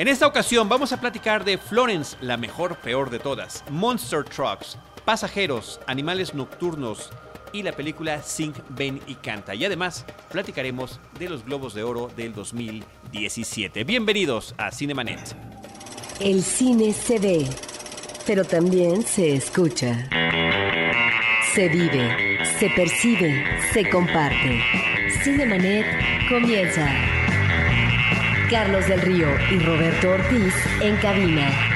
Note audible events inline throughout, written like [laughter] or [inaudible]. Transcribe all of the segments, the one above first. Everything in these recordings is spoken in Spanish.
En esta ocasión vamos a platicar de Florence, la mejor peor de todas, Monster Trucks, Pasajeros, Animales Nocturnos y la película Sing, Ven y Canta. Y además platicaremos de los Globos de Oro del 2017. Bienvenidos a Cinemanet. El cine se ve, pero también se escucha. Se vive, se percibe, se comparte. Cinemanet comienza. Carlos del Río y Roberto Ortiz en cabina.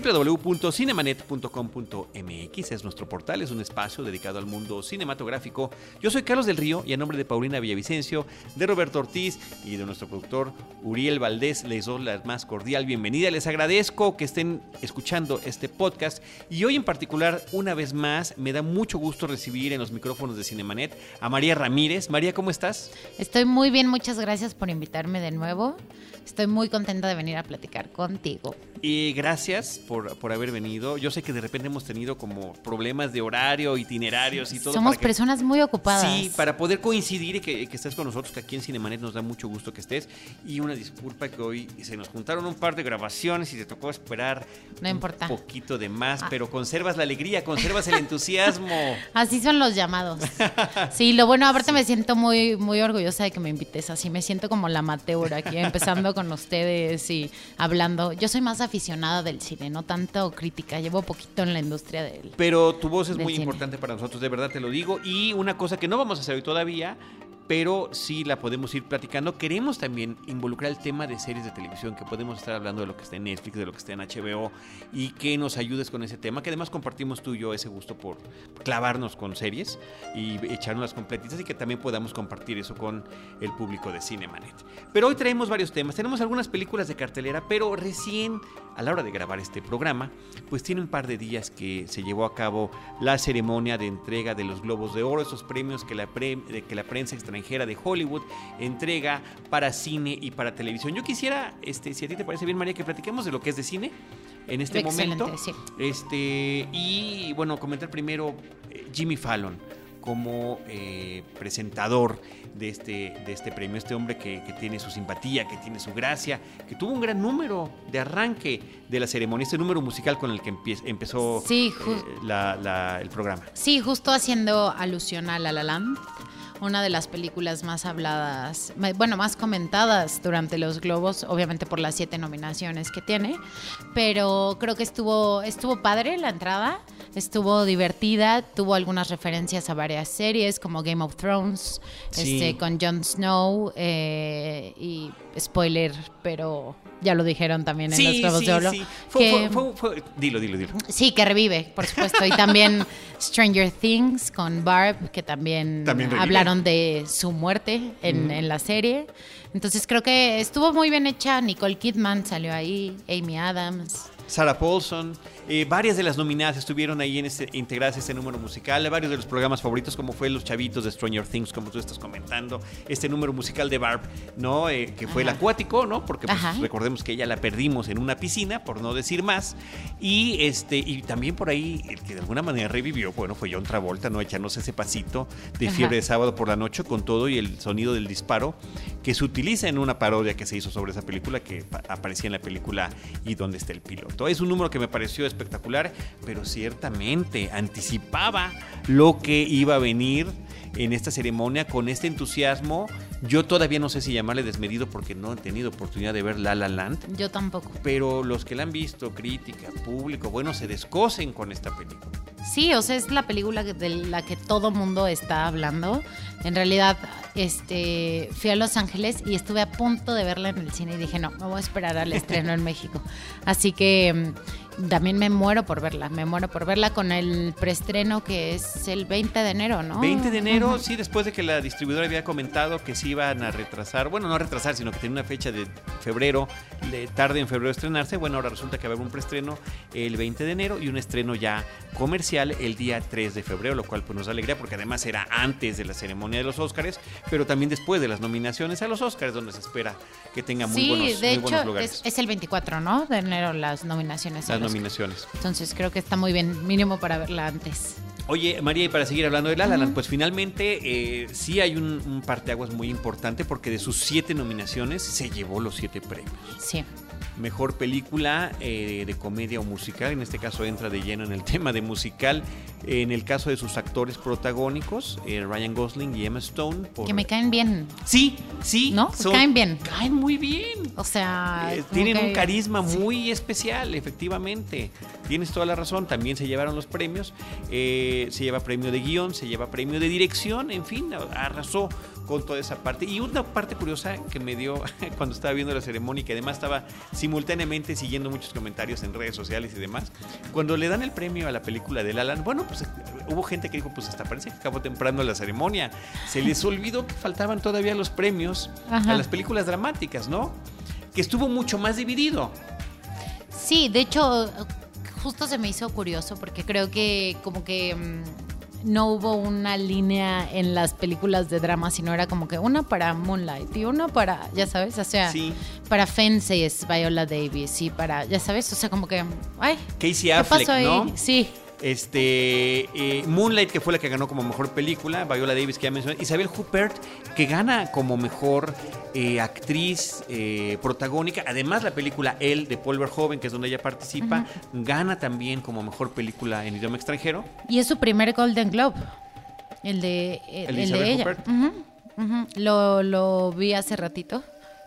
www.cinemanet.com.mx es nuestro portal, es un espacio dedicado al mundo cinematográfico. Yo soy Carlos del Río y a nombre de Paulina Villavicencio, de Roberto Ortiz y de nuestro productor Uriel Valdés les doy la más cordial bienvenida. Les agradezco que estén escuchando este podcast y hoy en particular, una vez más, me da mucho gusto recibir en los micrófonos de Cinemanet a María Ramírez. María, ¿cómo estás? Estoy muy bien, muchas gracias por invitarme de nuevo. Estoy muy contenta de venir a platicar contigo. Y gracias por, por, haber venido. Yo sé que de repente hemos tenido como problemas de horario, itinerarios y todo. Somos personas muy ocupadas. Sí, para poder coincidir y que, que, estés con nosotros, que aquí en Cinemanet nos da mucho gusto que estés. Y una disculpa que hoy se nos juntaron un par de grabaciones y te tocó esperar no importa. un poquito de más, ah. pero conservas la alegría, conservas el entusiasmo. [laughs] Así son los llamados. [laughs] Sí, lo bueno, aparte sí. me siento muy, muy orgullosa de que me invites así. Me siento como la amateur aquí, empezando con ustedes y hablando. Yo soy más aficionada del cine, no tanto crítica. Llevo poquito en la industria del. Pero tu voz es muy cine. importante para nosotros, de verdad te lo digo. Y una cosa que no vamos a hacer hoy todavía, pero sí la podemos ir platicando. Queremos también involucrar el tema de series de televisión, que podemos estar hablando de lo que está en Netflix, de lo que está en HBO, y que nos ayudes con ese tema, que además compartimos tú y yo ese gusto por clavarnos con series y echarnos las completitas y que también podamos compartir eso con el público de Cinemanet. Pero hoy traemos varios temas, tenemos algunas películas de cartelera, pero recién a la hora de grabar este programa, pues tiene un par de días que se llevó a cabo la ceremonia de entrega de los Globos de Oro, esos premios que la, pre que la prensa extranjera de Hollywood entrega para cine y para televisión. Yo quisiera, este, si a ti te parece bien, María, que platiquemos de lo que es de cine en este Excelente, momento. Sí. Este, y bueno, comentar primero eh, Jimmy Fallon como eh, presentador de este, de este premio. Este hombre que, que, tiene su simpatía, que tiene su gracia, que tuvo un gran número de arranque de la ceremonia, este número musical con el que empie empezó sí, eh, la, la, el programa. Sí, justo haciendo alusión a La La Land una de las películas más habladas, bueno, más comentadas durante los Globos, obviamente por las siete nominaciones que tiene, pero creo que estuvo, estuvo padre la entrada, estuvo divertida, tuvo algunas referencias a varias series como Game of Thrones, sí. este, con Jon Snow eh, y spoiler, pero ya lo dijeron también en sí, los Globos sí, de Oro. Sí. Fue, que, fue, fue, dilo, dilo, dilo. Sí, que revive, por supuesto. Y también [laughs] Stranger Things con Barb, que también, también hablaron de su muerte en, mm. en, la serie. Entonces creo que estuvo muy bien hecha. Nicole Kidman salió ahí, Amy Adams. Sarah Paulson. Eh, varias de las nominadas estuvieron ahí en este, integradas a este número musical. Varios de los programas favoritos, como fue Los Chavitos de Stranger Things, como tú estás comentando. Este número musical de Barb, ¿no? Eh, que fue Ajá. el acuático, ¿no? Porque pues, recordemos que ella la perdimos en una piscina, por no decir más. Y este y también por ahí, el que de alguna manera revivió, bueno, fue John Travolta, ¿no? Echándose ese pasito de fiebre Ajá. de sábado por la noche con todo y el sonido del disparo que se utiliza en una parodia que se hizo sobre esa película que aparecía en la película Y dónde está el piloto. Es un número que me pareció espectacular, pero ciertamente anticipaba lo que iba a venir en esta ceremonia con este entusiasmo. Yo todavía no sé si llamarle desmedido porque no he tenido oportunidad de ver La La Land. Yo tampoco. Pero los que la han visto, crítica, público, bueno, se descosen con esta película. Sí, o sea, es la película de la que todo mundo está hablando. En realidad, este, fui a Los Ángeles y estuve a punto de verla en el cine y dije, no, me voy a esperar al estreno en México. Así que también me muero por verla, me muero por verla con el preestreno que es el 20 de enero, ¿no? 20 de enero, sí, después de que la distribuidora había comentado que se iban a retrasar, bueno, no a retrasar, sino que tenía una fecha de febrero, tarde en febrero estrenarse, bueno, ahora resulta que va a haber un preestreno el 20 de enero y un estreno ya comercial el día 3 de febrero, lo cual pues nos da alegría porque además era antes de la ceremonia de los Óscares, pero también después de las nominaciones a los Óscares, donde se espera que tenga muy sí, buenos, de muy hecho, buenos lugares. Es, es, el 24, ¿no? De enero las nominaciones. Las nominaciones. Entonces creo que está muy bien, mínimo para verla antes. Oye, María, y para seguir hablando de La La Land, pues finalmente eh, sí hay un, un parteaguas muy importante porque de sus siete nominaciones se llevó los siete premios. Sí. Mejor película eh, de comedia o musical, en este caso entra de lleno en el [laughs] tema de musical, en el caso de sus actores protagónicos, eh, Ryan Gosling y Emma Stone. por- Que me caen bien. Sí, sí. ¿No? Caen bien. Caen muy bien. O sea. Eh, tienen que- un carisma sí. muy especial, efectivamente. Tienes toda la razón. También se llevaron los premios. Eh, se lleva premio de guion, se lleva premio de dirección. En fin, arrasó con toda esa parte. Y una parte curiosa que me dio [laughs] cuando estaba viendo la ceremonia y que además estaba simultáneamente siguiendo muchos comentarios en redes sociales y demás. Cuando le dan el premio a la película de Alan, bueno, pues hubo gente que dijo, pues hasta parece que acabó temprano la ceremonia. Se les olvidó que faltaban todavía los premios Ajá. a las películas dramáticas, ¿no? Que estuvo mucho más dividido. Sí, de hecho, justo se me hizo curioso porque creo que como que mm, no hubo una línea en las películas de drama, sino era como que una para Moonlight y una para, ya sabes, o sea, Sí. para Fences, Viola Davis y para, ya sabes, o sea, como que, ay, Casey ¿qué Affleck, pasó ahí? ¿no? Sí, Este, eh, Moonlight, que fue la que ganó como mejor película, Viola Davis, que ya mencioné, Isabel Huppert, que gana como mejor eh, actriz eh, protagónica. Además, la película El, de Paul Verhoeven, que es donde ella participa, gana también como mejor película en idioma extranjero. y es su primer Golden Globe, el de, el, ¿El de el de ella. Ujú. Lo, lo vi hace ratito.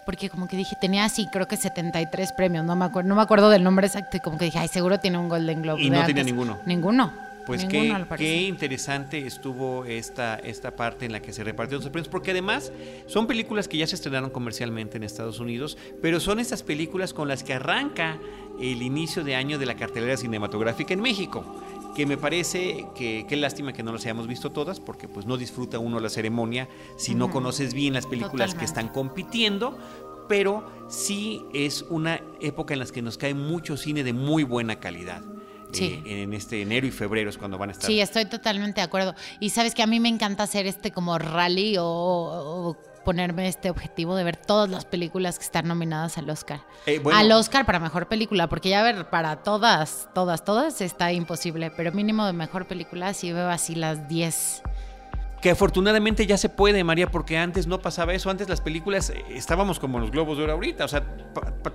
Porque como que dije, tenía así, creo que 73 premios, no me acuerdo, no me acuerdo del nombre exacto, y como que dije, ay, seguro tiene un Golden Globe. Y no tenía antes". ninguno. Ninguno. Pues ninguno, qué, qué interesante estuvo esta, esta parte en la que se repartieron los premios, porque además son películas que ya se estrenaron comercialmente en Estados Unidos, pero son estas películas con las que arranca el inicio de año de la cartelera cinematográfica en México. Que me parece que qué lástima que no las hayamos visto todas, porque pues no disfruta uno la ceremonia si no conoces bien las películas que están compitiendo, pero sí es una época en la que nos cae mucho cine de muy buena calidad. Sí. Eh, en este enero y febrero es cuando van a estar. Sí, estoy totalmente de acuerdo. Y sabes que a mí me encanta hacer este como rally o, o ponerme este objetivo de ver todas las películas que están nominadas al Oscar. Eh, bueno. Al Oscar para mejor película, porque ya ver para todas, todas, todas está imposible, pero mínimo de mejor película sí veo así las 10. Que afortunadamente ya se puede, María, porque antes no pasaba eso. Antes las películas eh, estábamos como los globos de oro ahorita. O sea,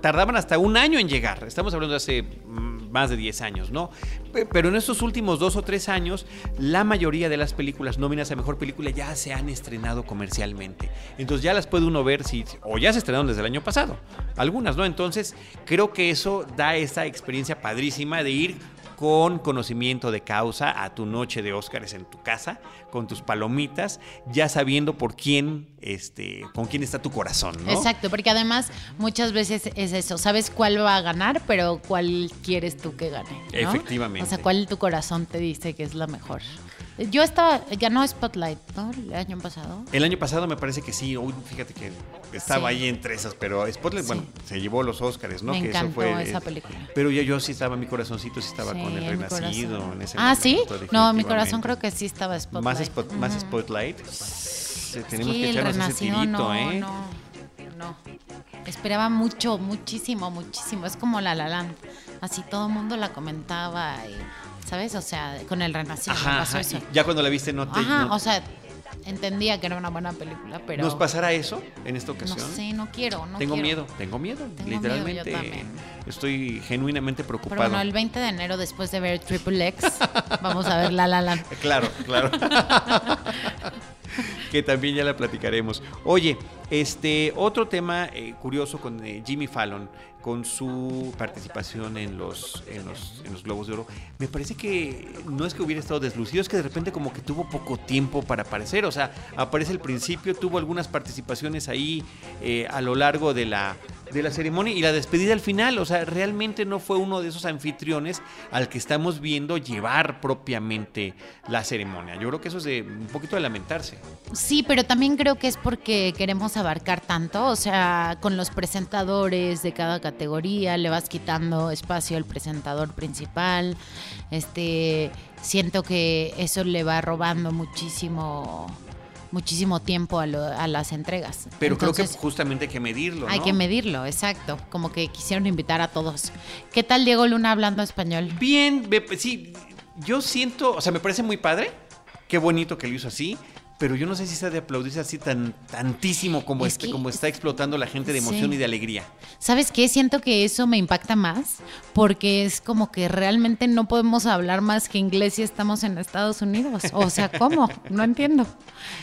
tardaban hasta un año en llegar. Estamos hablando de hace mm, más de 10 años, ¿no? Pe- Pero en estos últimos dos o tres años, la mayoría de las películas nóminas a mejor película ya se han estrenado comercialmente. Entonces ya las puede uno ver si. O ya se estrenaron desde el año pasado. Algunas, ¿no? Entonces, creo que eso da esa experiencia padrísima de ir con conocimiento de causa a tu noche de Óscares en tu casa, con tus palomitas, ya sabiendo por quién, este, con quién está tu corazón, ¿no? Exacto, porque además muchas veces es eso, sabes cuál va a ganar, pero cuál quieres tú que gane. ¿no? Efectivamente. O sea, cuál tu corazón te dice que es la mejor. Yo estaba, ganó Spotlight, ¿no? El año pasado. El año pasado me parece que sí, uy, fíjate que estaba Sí. ahí entre esas, pero Spotlight, Sí. bueno, se llevó los Óscares, ¿no? Me que encantó eso fue, esa película. Pero yo, yo sí estaba, mi corazoncito sí estaba Sí, con el renacido en ese Ah, ¿sí? No, mi corazón creo que sí estaba Spotlight. Más, spot- más. Spotlight. Tenemos que echarnos ese tirito, no, ¿eh? no, no. Esperaba mucho, muchísimo, muchísimo. Es como La La Land. Así todo el mundo la comentaba y, ¿sabes? O sea, con el renacido Ajá, pasó ajá, eso. ya cuando la viste no te... Ajá, no- o sea, entendía que era una buena película, pero ¿Nos pasará eso en esta no ocasión? sé, no quiero, no tengo quiero. miedo, tengo miedo. Tengo Literalmente miedo, también. estoy genuinamente Pero preocupado. bueno, el 20 de enero, después de ver Triple X, [laughs] vamos a ver La La Land. Claro, claro. [laughs] que también ya la platicaremos. Oye, este otro tema eh, curioso con eh, Jimmy Fallon, con su participación en los, en, los, Globos de Oro, me parece que no es que hubiera estado deslucido, es que de repente como que tuvo poco tiempo para aparecer. O sea, aparece al principio, tuvo algunas participaciones ahí eh, a lo largo de la, de la ceremonia y la despedida al final. O sea, realmente no fue uno de esos anfitriones al que estamos viendo llevar propiamente la ceremonia. Yo creo que eso es de un poquito de lamentarse. Sí, pero también creo que es porque queremos abarcar tanto, o sea, con los presentadores de cada categoría le vas quitando espacio al presentador principal. Este, siento que eso le va robando muchísimo muchísimo tiempo a, lo- a las entregas. Pero creo que justamente hay que medirlo. hay que medirlo, exacto, como que quisieron invitar a todos. ¿Qué tal Diego Luna hablando español? Bien, sí, yo siento, o sea, me parece muy padre. Qué bonito que lo hizo así. Pero yo no sé si se ha de aplaudirse así tan tantísimo como, Es este, que- como está explotando la gente de emoción Sí. y de alegría. ¿Sabes qué? Siento que eso me impacta más porque es como que realmente no podemos hablar más que inglés si estamos en Estados Unidos. O sea, ¿cómo? No entiendo.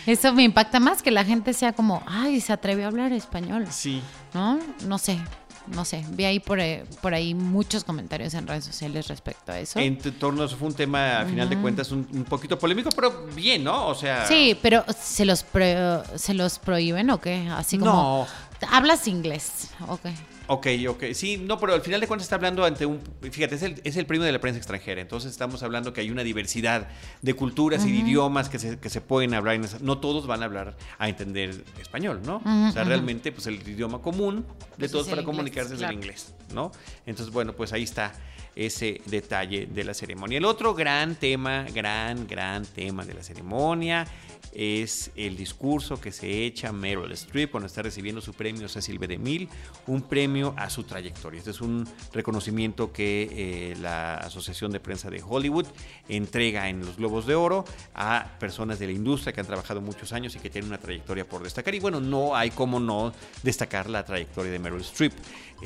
Eso me impacta más que la gente sea como, ay, se atrevió a hablar español. Sí. ¿No? No sé, no sé. Vi ahí por, eh, por ahí muchos comentarios en redes sociales respecto a eso. En torno a eso fue un tema, a final de cuentas, un, un poquito polémico, pero bien, ¿no? O sea. Sí, pero ¿se los, pro- ¿se los prohíben o qué? Así como... No. Hablas inglés, ok. Ok, ok. Sí, no, pero al final de cuentas está hablando ante un... Fíjate, es el, es el premio de la prensa extranjera. Entonces estamos hablando que hay una diversidad de culturas y de idiomas que se, que se pueden hablar. En esa- no todos van a hablar a entender español, ¿no? O sea, realmente, pues el idioma común de Pues todos para comunicarse es el inglés, ¿no? Entonces, bueno, pues ahí está ese detalle de la ceremonia. El otro gran tema, gran, gran tema de la ceremonia es el discurso que se echa Meryl Streep cuando está recibiendo su premio Cecil B. DeMille, un premio a su trayectoria. Este es un reconocimiento que eh, la Asociación de Prensa de Hollywood entrega en los Globos de Oro a personas de la industria que han trabajado muchos años y que tienen una trayectoria por destacar. Y bueno, no hay como no destacar la trayectoria de Meryl Streep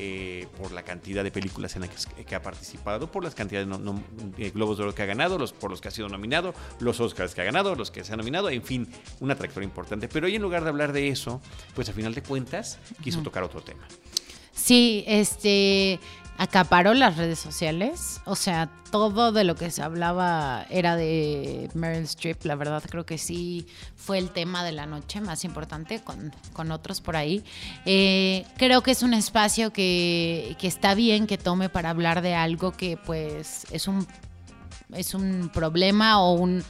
eh, por la cantidad de películas en las que, que ha participado, por las cantidades de no- no- de Globos de Oro que ha ganado, los, por los que ha sido nominado, los Oscars que ha ganado, los que se ha nominado, en fin, una trayectoria importante. Pero hoy en lugar de hablar de eso, pues a final de cuentas quiso tocar otro tema. Sí, este acaparó las redes sociales. O sea, todo de lo que se hablaba era de Meryl Streep. La verdad, creo que sí fue el tema de la noche más importante con, con otros por ahí. Eh, creo que es un espacio que, que está bien que tome para hablar de algo que, pues, es un, es un problema o un.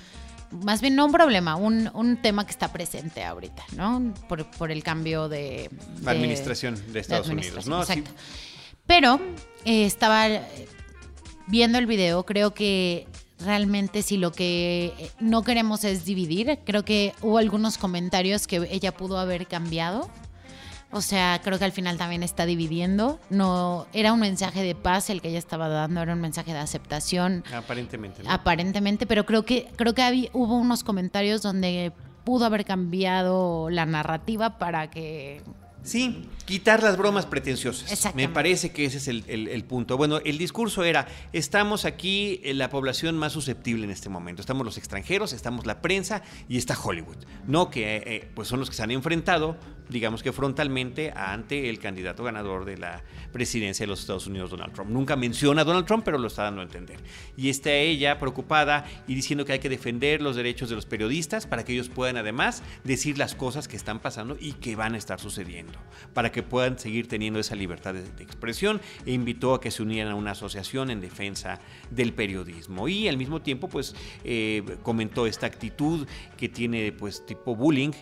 Más bien, no un problema, un, un tema que está presente ahorita, ¿no? Por, por el cambio de. La administración de Estados Unidos, administración, ¿no? Sí. Pero eh, estaba eh, viendo el video, creo que realmente si lo que eh, no queremos es dividir, creo que hubo algunos comentarios que ella pudo haber cambiado. O sea, creo que al final también está dividiendo. No era un mensaje de paz el que ella estaba dando, era un mensaje de aceptación Aparentemente. ¿no? aparentemente, pero creo que creo que hubo unos comentarios donde pudo haber cambiado la narrativa para que Sí, quitar las bromas pretenciosas. Me parece que ese es el, el- el punto. Bueno, el discurso era, estamos aquí en la población más susceptible en este momento. Estamos los extranjeros, estamos la prensa y está Hollywood. No que eh, eh, pues son los que se han enfrentado, digamos que frontalmente, ante el candidato ganador de la presidencia de los Estados Unidos, Donald Trump. Nunca menciona a Donald Trump, pero lo está dando a entender. Y está ella preocupada y diciendo que hay que defender los derechos de los periodistas para que ellos puedan además decir las cosas que están pasando y que van a estar sucediendo, para que puedan seguir teniendo esa libertad de, expresión e invitó a que se unieran a una asociación en defensa del periodismo. Y al mismo tiempo, pues, eh, comentó esta actitud que tiene, pues, tipo bullying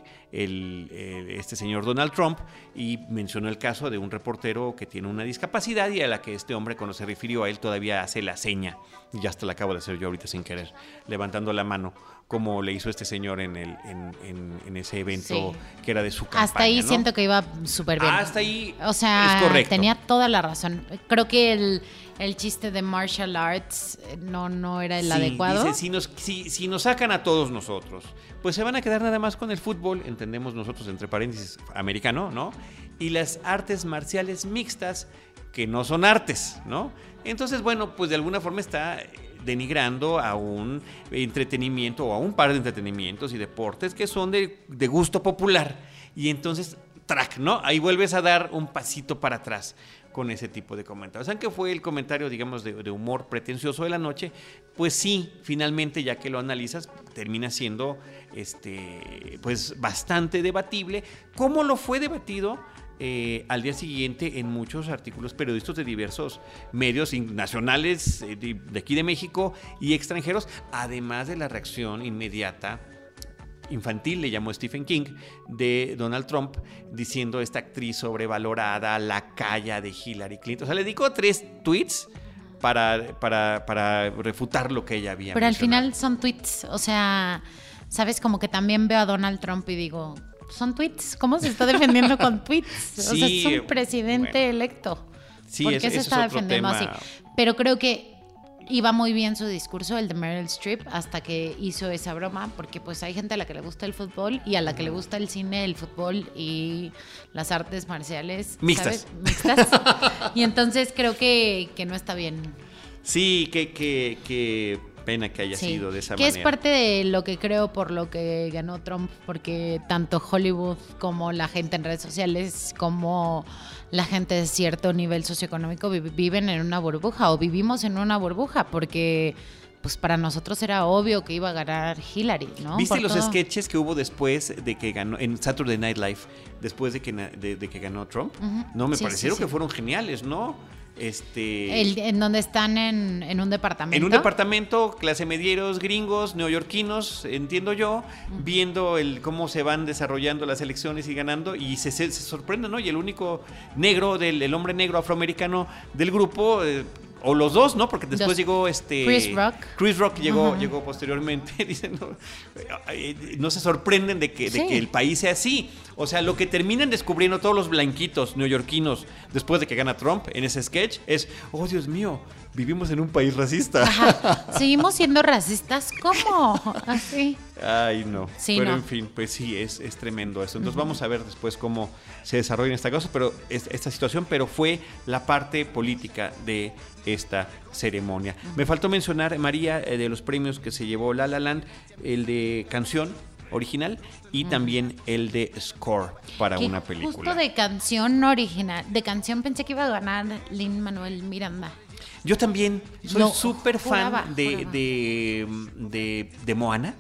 el, el- este señor Donald Trump y mencionó el caso de un reportero que tiene una discapacidad y a la que este hombre cuando se refirió a él todavía hace la seña, y ya hasta la acabo de hacer yo ahorita sin querer, levantando la mano, como le hizo este señor en, el, en, en- en ese evento Sí. que era de su campaña. hasta ahí ¿no? siento que iba súper bien. Hasta ahí O sea, es correcto. tenía toda la razón. Creo que el, el chiste de martial arts eh, no, no era el Sí, adecuado. dice, si, nos, si, si nos sacan a todos nosotros, pues se van a quedar nada más con el fútbol, entendemos nosotros entre paréntesis americano, ¿no? Y las artes marciales mixtas, que no son artes, ¿no? Entonces, bueno, pues de alguna forma está denigrando a un entretenimiento o a un par de entretenimientos y deportes que son de, de gusto popular. Y entonces, track, ¿no? Ahí vuelves a dar un pasito para atrás con ese tipo de comentarios. Aunque fue el comentario, digamos, de, de humor pretencioso de la noche, pues sí, finalmente, ya que lo analizas, termina siendo este, pues bastante debatible. ¿Cómo lo fue debatido? Eh, al día siguiente en muchos artículos periodistas de diversos medios nacionales eh, de, de aquí de México y extranjeros, además de la reacción inmediata infantil, le llamó Stephen King, de Donald Trump, diciendo esta actriz sobrevalorada, la calla de Hillary Clinton. O sea, le dedicó tres tweets para, para, para refutar lo que ella había Pero al final son tweets. O sea, sabes, como que también veo a Donald Trump y digo, son tweets. ¿Cómo se está defendiendo con [laughs] tweets? o sea, es un presidente bueno. electo. Sí, ¿Por qué se es está defendiendo tema. así? Pero creo que iba muy bien su discurso, el de Meryl Streep, hasta que hizo esa broma, porque pues hay gente a la que le gusta el fútbol y a la que le gusta el cine, el fútbol y las artes marciales. Mixtas. ¿sabes? Mixtas. [laughs] y entonces creo que, que no está bien. Sí, qué que, que pena que haya Sí. sido de esa que manera. es parte de lo que creo por lo que ganó Trump, porque tanto Hollywood como la gente en redes sociales, como la gente de cierto nivel socioeconómico vi- viven en una burbuja o vivimos en una burbuja, porque pues para nosotros era obvio que iba a ganar Hillary, ¿no? ¿Viste Por los todo. sketches que hubo después de que ganó en Saturday Night Live, después de que, de, de que ganó Trump? Ujú. No, me Sí, parecieron sí, sí. que fueron geniales, ¿no? Este. El- en donde están en, en un departamento. En un departamento, clase medieros, gringos, neoyorquinos, entiendo yo, viendo el cómo se van desarrollando las elecciones y ganando, y se, se, se sorprenden, ¿no? Y el único negro, del, el hombre negro afroamericano del grupo, eh, o los dos, ¿no? Porque después Dos. llegó este. Chris Rock. Chris Rock llegó, llegó posteriormente. [laughs] Dicen, no, no se sorprenden de que, de que el país sea así. O sea, lo que terminan descubriendo todos los blanquitos neoyorquinos después de que gana Trump en ese sketch es, oh Dios mío, vivimos en un país racista. Ajá. Seguimos siendo racistas, ¿cómo? [laughs] Así. Ay, no. Sí, pero no. en fin, pues sí, es, es tremendo eso. Entonces vamos a ver después cómo se desarrolla esta cosa, pero es- esta situación, pero fue la parte política de esta ceremonia. Me faltó mencionar, María, eh, de los premios que se llevó La La Land, el de canción original y también el de score para Que una película. Justo de canción original, de canción pensé que iba a ganar Lin Manuel Miranda. Yo también soy No, súper fan de, de, de, de Moana.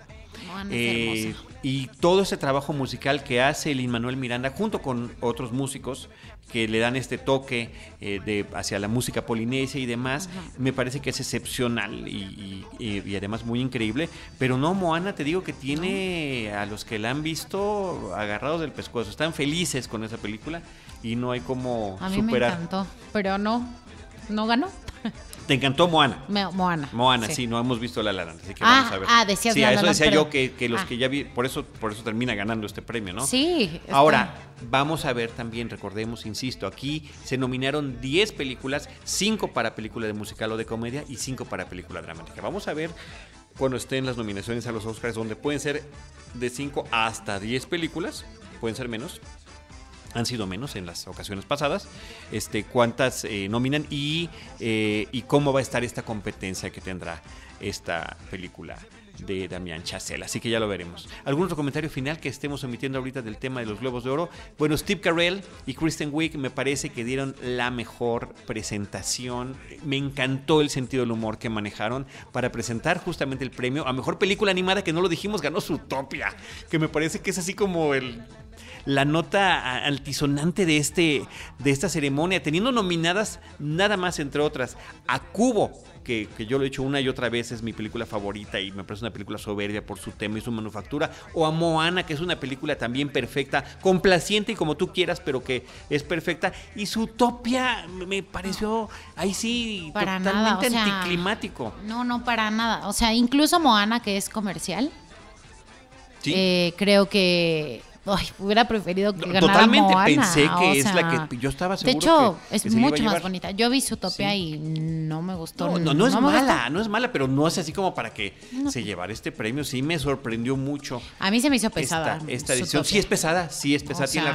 Eh, y todo ese trabajo musical que hace Lin Manuel Miranda junto con otros músicos que le dan este toque eh, de, hacia la música polinesia y demás, me parece que es excepcional y, y- y- y además muy increíble. Pero no, Moana, te digo que tiene a los que la han visto agarrados del pescuezo. Están felices con esa película y no hay como A mí superar. me encantó, pero no, no ganó. Te encantó Moana. Me- Moana. Moana, sí. no hemos visto La La Land, así que Ah, vamos a ver. ah, decías Sí, a eso decía yo que, que los ah. que ya vi, por eso, por eso termina ganando este premio, ¿no? Sí. está- Ahora, vamos a ver también, recordemos, insisto, aquí se nominaron 10 películas, 5 para película de musical o de comedia y 5 para película dramática. Vamos a ver cuando estén las nominaciones a los Oscars, donde pueden ser de 5 hasta 10 películas, pueden ser menos, han sido menos en las ocasiones pasadas, este, cuántas eh, nominan y, eh, y cómo va a estar esta competencia que tendrá esta película de Damián Chazelle. Así que ya lo veremos. ¿Algún otro comentario final que estemos omitiendo ahorita del tema de los Globos de Oro? Bueno, Steve Carell y Kristen Wiig me parece que dieron la mejor presentación. Me encantó el sentido del humor que manejaron para presentar justamente el premio a Mejor Película Animada, que no lo dijimos, ganó Zootopia, que me parece que es así como el la nota altisonante de, este, de esta ceremonia, teniendo nominadas nada más, entre otras, a Cubo, que, que yo lo he hecho una y otra vez, es mi película favorita y me parece una película soberbia por su tema y su manufactura, o a Moana, que es una película también perfecta, complaciente y como tú quieras, pero que es perfecta, y su Utopia me- me pareció, ahí sí, Para totalmente nada, o sea, anticlimático. No, no, para nada. O sea, incluso Moana, que es comercial, ¿sí? eh, creo que ay, hubiera preferido que ganara Totalmente Moana, pensé que o es la que yo estaba De seguro hecho, que- es que mucho más bonita. Yo vi Zootopia Sí. y no me gustó. No, no, no es gustó. mala, no es mala, pero no es así como para que se llevara este premio. Sí me sorprendió mucho. A mí se me hizo pesada. Esta, esta edición sí es pesada, sí es pesada. O tiene.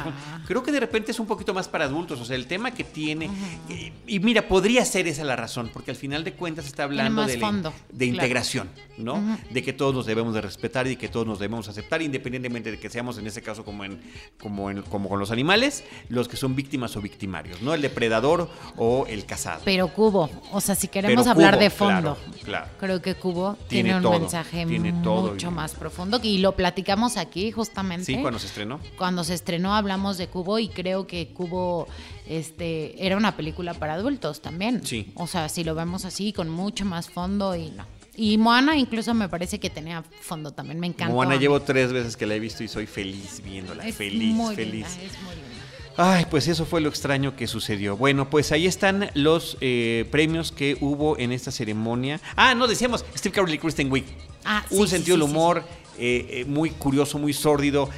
Creo que de repente es un poquito más para adultos, o sea, el tema que tiene. y, y mira, podría ser esa la razón, porque al final de cuentas está hablando de, la- fondo, de claro. integración, ¿no? De que todos nos debemos de respetar y que todos nos debemos aceptar, independientemente de que seamos en ese caso como en, como en, como con los animales, los que son víctimas o victimarios, ¿no? El depredador o el cazado. Pero Cubo, o sea, si queremos Pero hablar Cubo, de fondo, claro, claro. creo que Cubo Tiene tiene, un todo, mensaje tiene mucho y- más profundo y lo platicamos aquí justamente. Sí, cuando se estrenó. Cuando se estrenó hablamos de Cubo y creo que Cubo este, era una película para adultos también. Sí. O sea, si lo vemos así, con mucho más fondo y no. Y Moana incluso me parece que tenía fondo también, me encanta. Moana llevo tres veces que la he visto y soy feliz viéndola. Es feliz, muy feliz. linda, es muy linda. Ay, pues eso fue lo extraño que sucedió. Bueno, pues ahí están los eh, premios que hubo en esta ceremonia. Ah, no, decíamos Steve Carell y Kristen Wiig. Ah, sí, Un sí, sentido sí, del humor eh, eh, muy curioso, muy sórdido,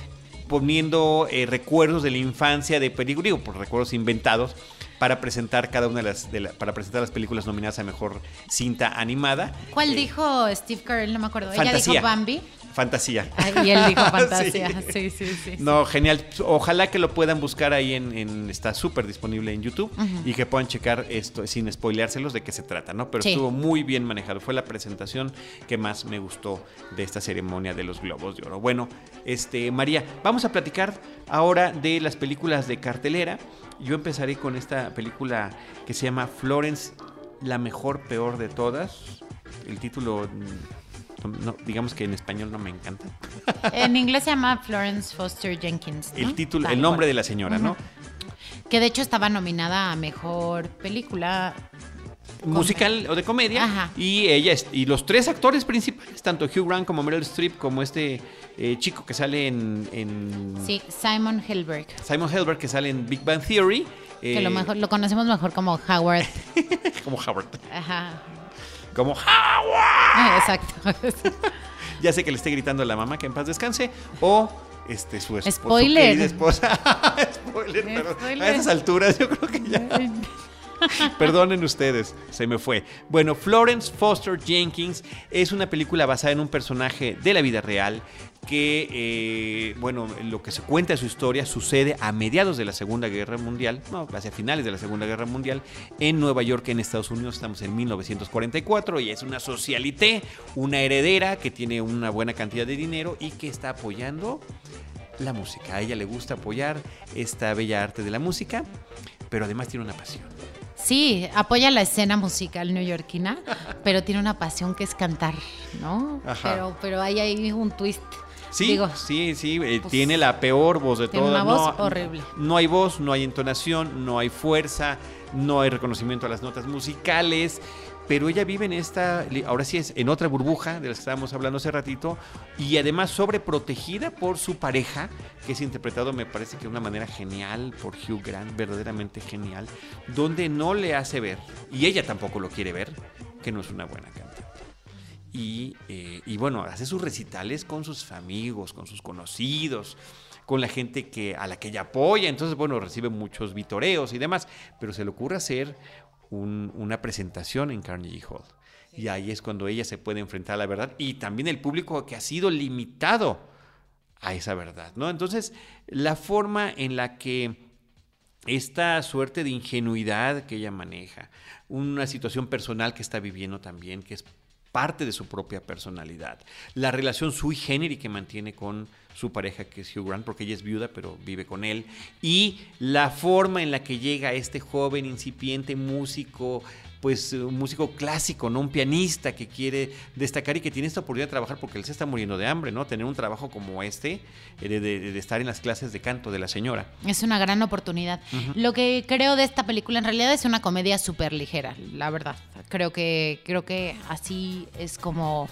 poniendo eh, recuerdos de la infancia de películas, digo, por recuerdos inventados, para presentar cada una de las, de la- para presentar las películas nominadas a mejor cinta animada. ¿Cuál Eh, dijo Steve Carell? No me acuerdo. Ella Fantasía. dijo Bambi. Fantasía. Y él dijo [laughs] fantasía. Sí. Sí, sí, sí. No, genial. Ojalá que lo puedan buscar ahí en, en- está súper disponible en YouTube y que puedan checar esto sin spoileárselos de qué se trata, ¿no? Pero Sí. estuvo muy bien manejado. Fue la presentación que más me gustó de esta ceremonia de los Globos de Oro. Bueno, este María, vamos a platicar ahora de las películas de cartelera. Yo empezaré con esta película que se llama Florence, la mejor peor de todas. El título mm, no, digamos que en español no me encanta. En inglés se llama Florence Foster Jenkins. ¿no? El título, Tal el nombre cual. de la señora, ¿no? Que de hecho estaba nominada a mejor película. Musical o de comedia Ajá. y ella y los tres actores principales tanto Hugh Grant como Meryl Streep como este eh, chico que sale en, en Sí, Simon Helberg. Simon Helberg que sale en Big Bang Theory Que eh, lo mejor lo conocemos mejor como Howard. [laughs] como Howard Ajá. como Howard Ah, Exacto. [laughs] ya sé que le esté gritando a la mamá que en paz descanse o este su, esp- su Spoiler. querida esposa [laughs] spoiler, pero a Spoiler. esas alturas yo creo que ya [laughs] Perdonen ustedes, se me fue. Bueno, Florence Foster Jenkins es una película basada en un personaje de la vida real que, eh, bueno, lo que se cuenta de su historia sucede a mediados de la Segunda Guerra Mundial, no, hacia finales de la Segunda Guerra Mundial, en Nueva York, en Estados Unidos. Estamos en 1944 y es una socialité, una heredera que tiene una buena cantidad de dinero y que está apoyando la música. A ella le gusta apoyar esta bella arte de la música, pero además tiene una pasión. Sí, apoya la escena musical neoyorquina, pero tiene una pasión que es cantar, ¿no? Ajá. Pero, pero hay ahí un twist. Sí, Digo, sí, sí, eh, pues, tiene la peor voz de tiene todas. una voz no, horrible. No hay voz, no hay entonación, no hay fuerza, no hay reconocimiento a las notas musicales. Pero ella vive en esta, ahora sí es, en otra burbuja de las que estábamos hablando hace ratito, y además sobreprotegida por su pareja, que es interpretado, me parece que de una manera genial por Hugh Grant, verdaderamente genial, donde no le hace ver, y ella tampoco lo quiere ver, que no es una buena cantante. Y, eh, y bueno, hace sus recitales con sus amigos, con sus conocidos, con la gente que, a la que ella apoya. Entonces, bueno, recibe muchos vitoreos y demás, pero se le ocurre hacer un- una presentación en Carnegie Hall. Y ahí es cuando ella se puede enfrentar a la verdad y también el público que ha sido limitado a esa verdad, ¿no? Entonces, la forma en la que esta suerte de ingenuidad que ella maneja, una situación personal que está viviendo también, que es parte de su propia personalidad, la relación sui generis que mantiene con su pareja que es Hugh Grant, porque ella es viuda pero vive con él, y la forma en la que llega este joven incipiente músico, pues un músico clásico, ¿no? Un pianista que quiere destacar y que tiene esta oportunidad de trabajar porque él se está muriendo de hambre, ¿no? Tener un trabajo como este, eh, de, de- de estar en las clases de canto de la señora. Es una gran oportunidad. Lo que creo de esta película en realidad es una comedia súper ligera, la verdad. Creo que, creo que así es como,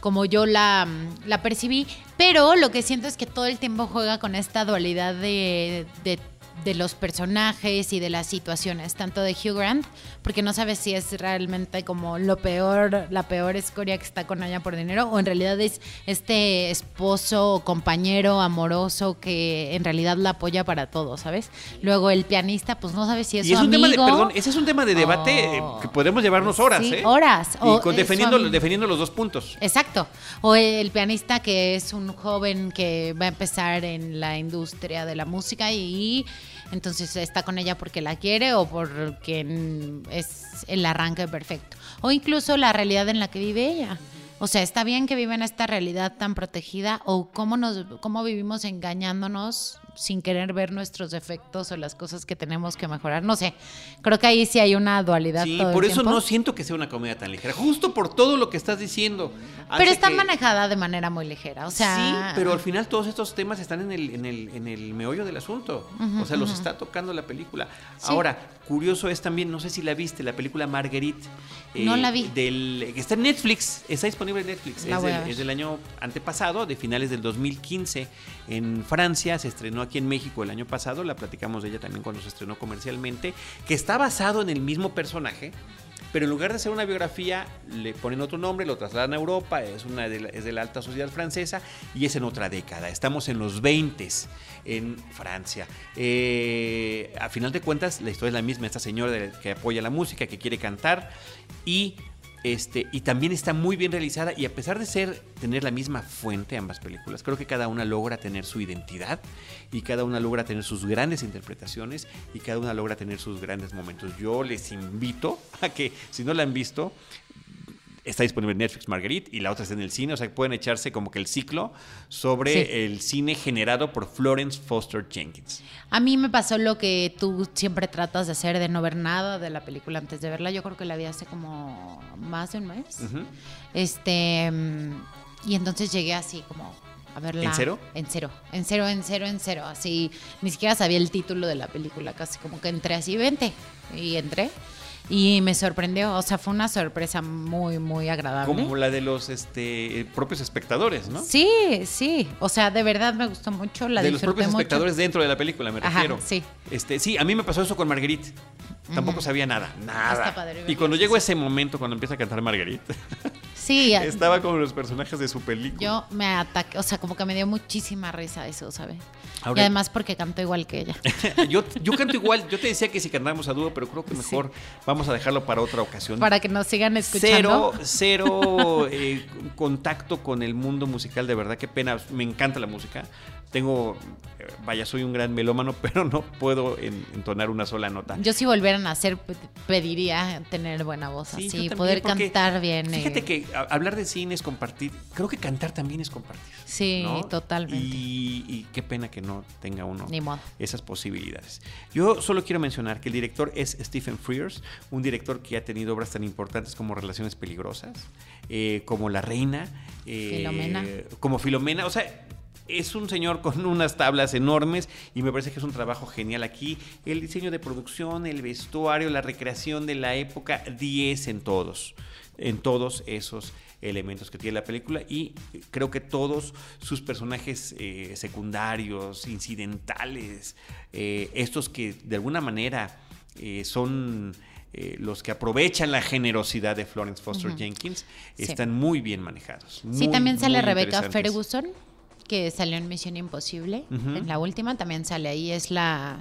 como yo la, la percibí. Pero lo que siento es que todo el tiempo juega con esta dualidad de, de- de los personajes y de las situaciones, tanto de Hugh Grant, porque no sabes si es realmente como lo peor, la peor escoria que está con ella por dinero, o en realidad es este esposo o compañero amoroso que en realidad la apoya para todo, ¿sabes? Luego el pianista, pues no sabes si es y es su un tema de, amigo. perdón, ese es un tema de debate eh, o- que podemos llevarnos horas, Sí, ¿eh? horas. Y O con- es defendiendo, amigo. defendiendo los dos puntos. Exacto. O el pianista que es un joven que va a empezar en la industria de la música y entonces está con ella porque la quiere o porque mm, es el arranque perfecto. O incluso la realidad en la que vive ella. O sea, está bien que vive en esta realidad tan protegida o cómo, nos, cómo vivimos engañándonos sin querer ver nuestros defectos o las cosas que tenemos que mejorar. No sé, creo que ahí sí hay una dualidad. Sí, todo el por eso tiempo. no siento que sea una comedia tan ligera. Justo por todo lo que estás diciendo. Pero está que- manejada de manera muy ligera. O sea, sí, pero al final todos estos temas están en el, en el, en el meollo del asunto. o sea, los está tocando la película. Ahora, curioso es también, no sé si la viste, la película Marguerite. eh, No la vi. Del, que está en Netflix, está disponible en Netflix. Del, es del año antepasado, de finales del 2015 en Francia. Se estrenó aquí en México el año pasado. La platicamos de ella también cuando se estrenó comercialmente. Que está basado en el mismo personaje pero en lugar de hacer una biografía, le ponen otro nombre, lo trasladan a Europa, es, una de la, es de la alta sociedad francesa y es en otra década. Estamos en los 20 en Francia. Eh, a final de cuentas, la historia es la misma, esta señora que apoya la música, que quiere cantar y este, y también está muy bien realizada y a pesar de ser tener la misma fuente ambas películas, creo que cada una logra tener su identidad y cada una logra tener sus grandes interpretaciones y cada una logra tener sus grandes momentos. Yo les invito a que si no la han visto, está disponible en Netflix Marguerite y la otra está en el cine, o sea que pueden echarse como que el ciclo sobre Sí. el cine generado por Florence Foster Jenkins. A mí me pasó lo que tú siempre tratas de hacer, de no ver nada de la película antes de verla. Yo creo que la vi hace como más de un mes. Este. mm, Y entonces llegué así como a verla. ¿En cero? En cero. En cero, en cero, en cero. Así. Ni siquiera sabía el título de la película. Casi como que entré así, vente. Y entré. Y me sorprendió. O sea, fue una sorpresa muy, muy agradable. Como la de los este, propios espectadores, ¿no? Sí, sí. O sea, de verdad me gustó mucho. La de los propios mucho. espectadores dentro de la película, me Ajá, refiero. sí. Este, sí, a mí me pasó eso con Marguerite. Tampoco sabía nada, nada. Está padre y cuando llegó ese momento, cuando empieza a cantar Marguerite, [laughs] Sí, [laughs] estaba como los personajes de su película. yo me ataqué. O sea, como que me dio muchísima risa eso, ¿sabes? Ahora- y además porque canto igual que ella. [laughs] yo, yo [laughs] canto igual, yo te decía que si cantáramos a dúo, pero creo que mejor vamos a dejarlo para otra ocasión. Para que nos sigan escuchando. Cero, cero eh, contacto con el mundo musical, de verdad, qué pena. Me encanta la música. Tengo, eh, vaya, soy un gran melómano, [laughs] pero no puedo en- entonar una sola nota. Yo si volvieran a hacer, pe- pediría tener buena voz Sí, así, poder cantar bien. Fíjate eh, que hablar de cine es compartir. Creo que cantar también es compartir. Sí, ¿no? totalmente. Y, y qué pena que no tenga uno Ni modo. esas posibilidades. Yo solo quiero mencionar que el director es Stephen Frears, un director que ha tenido obras tan importantes como Relaciones Peligrosas, eh, como La Reina, eh, Filomena. como Filomena. O sea, es un señor con [laughs] unas tablas enormes y me parece que es un trabajo genial aquí. El diseño de producción, el vestuario, la recreación de la época, 10 en todos, en todos esos elementos que tiene la película y creo que todos sus personajes eh, secundarios, incidentales, eh, estos que de alguna manera eh, son eh, los que aprovechan la generosidad de Florence Foster. Jenkins, Sí. están muy bien manejados. Sí, también sale interesantes. Ferguson, que salió en Misión Imposible. En la última también sale ahí. Es la.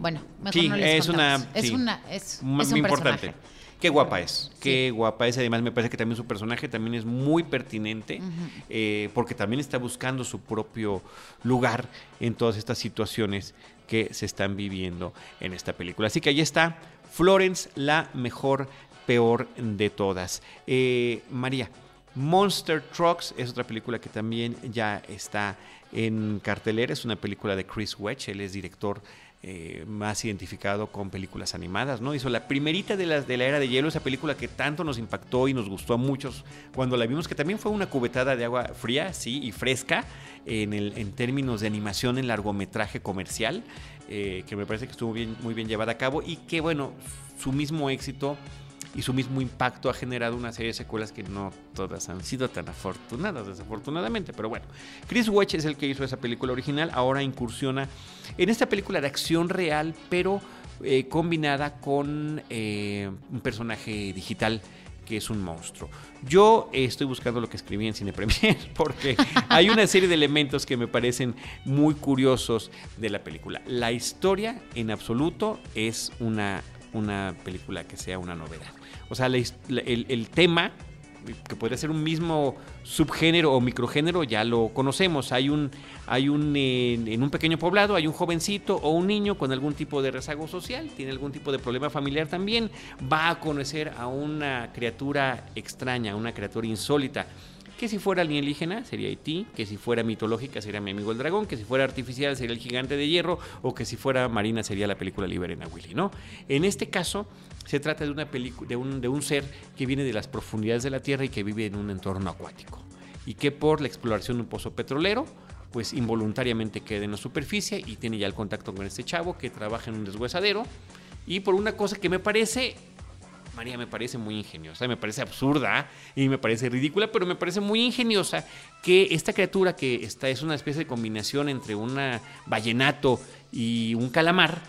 Bueno, mejor Sí, no les es una. Es sí, una. Es, muy es un importante. personaje. Qué guapa es, qué guapa es. Además, me parece que también su personaje también es muy pertinente, eh, porque también está buscando su propio lugar en todas estas situaciones que se están viviendo en esta película. Así que ahí está, Florence, la mejor, peor de todas. Eh, María, Monster Trucks es otra película que también ya está en cartelera. Es una película de Chris Wedge, él es director eh, más identificado con películas animadas, ¿no? Hizo la primerita de, de la era de hielo, esa película que tanto nos impactó y nos gustó a muchos cuando la vimos, que también fue una cubetada de agua fría, sí, y fresca en, el, en términos de animación en largometraje comercial, eh, que me parece que estuvo muy bien llevada a cabo y que, bueno, su mismo éxito y su mismo impacto ha generado una serie de secuelas que no todas han sido tan afortunadas, desafortunadamente. Pero bueno, Chris Wedge es el que hizo esa película original, ahora incursiona en esta película de acción real, pero eh, combinada con eh, un personaje digital que es un monstruo. Yo eh, estoy buscando lo que escribí en Cine Premier [laughs] porque hay una serie de elementos que me parecen muy curiosos de la película. La historia en absoluto es una, una película que sea una novedad. O sea, la el, el tema que podría ser un mismo subgénero o microgénero, ya lo conocemos. Hay un, hay un en, en un pequeño poblado, hay un jovencito o un niño con algún tipo de rezago social, tiene algún tipo de problema familiar también, va a conocer a una criatura extraña, una criatura insólita. Que si fuera alienígena sería Haití, que si fuera mitológica sería mi amigo el dragón, que si fuera artificial sería el gigante de hierro, o que si fuera marina sería la película Liberen a Willy, ¿no? En este caso, se trata de una de un, de un ser que viene de las profundidades de la Tierra y que vive en un entorno acuático. Y que por la exploración de un pozo petrolero, pues involuntariamente queda en la superficie y tiene ya el contacto con este chavo que trabaja en un deshuesadero. Y por una cosa que me parece María me parece muy ingeniosa, me parece absurda y me parece ridícula, pero me parece muy ingeniosa que esta criatura que está es una especie de combinación entre un vallenato y un calamar,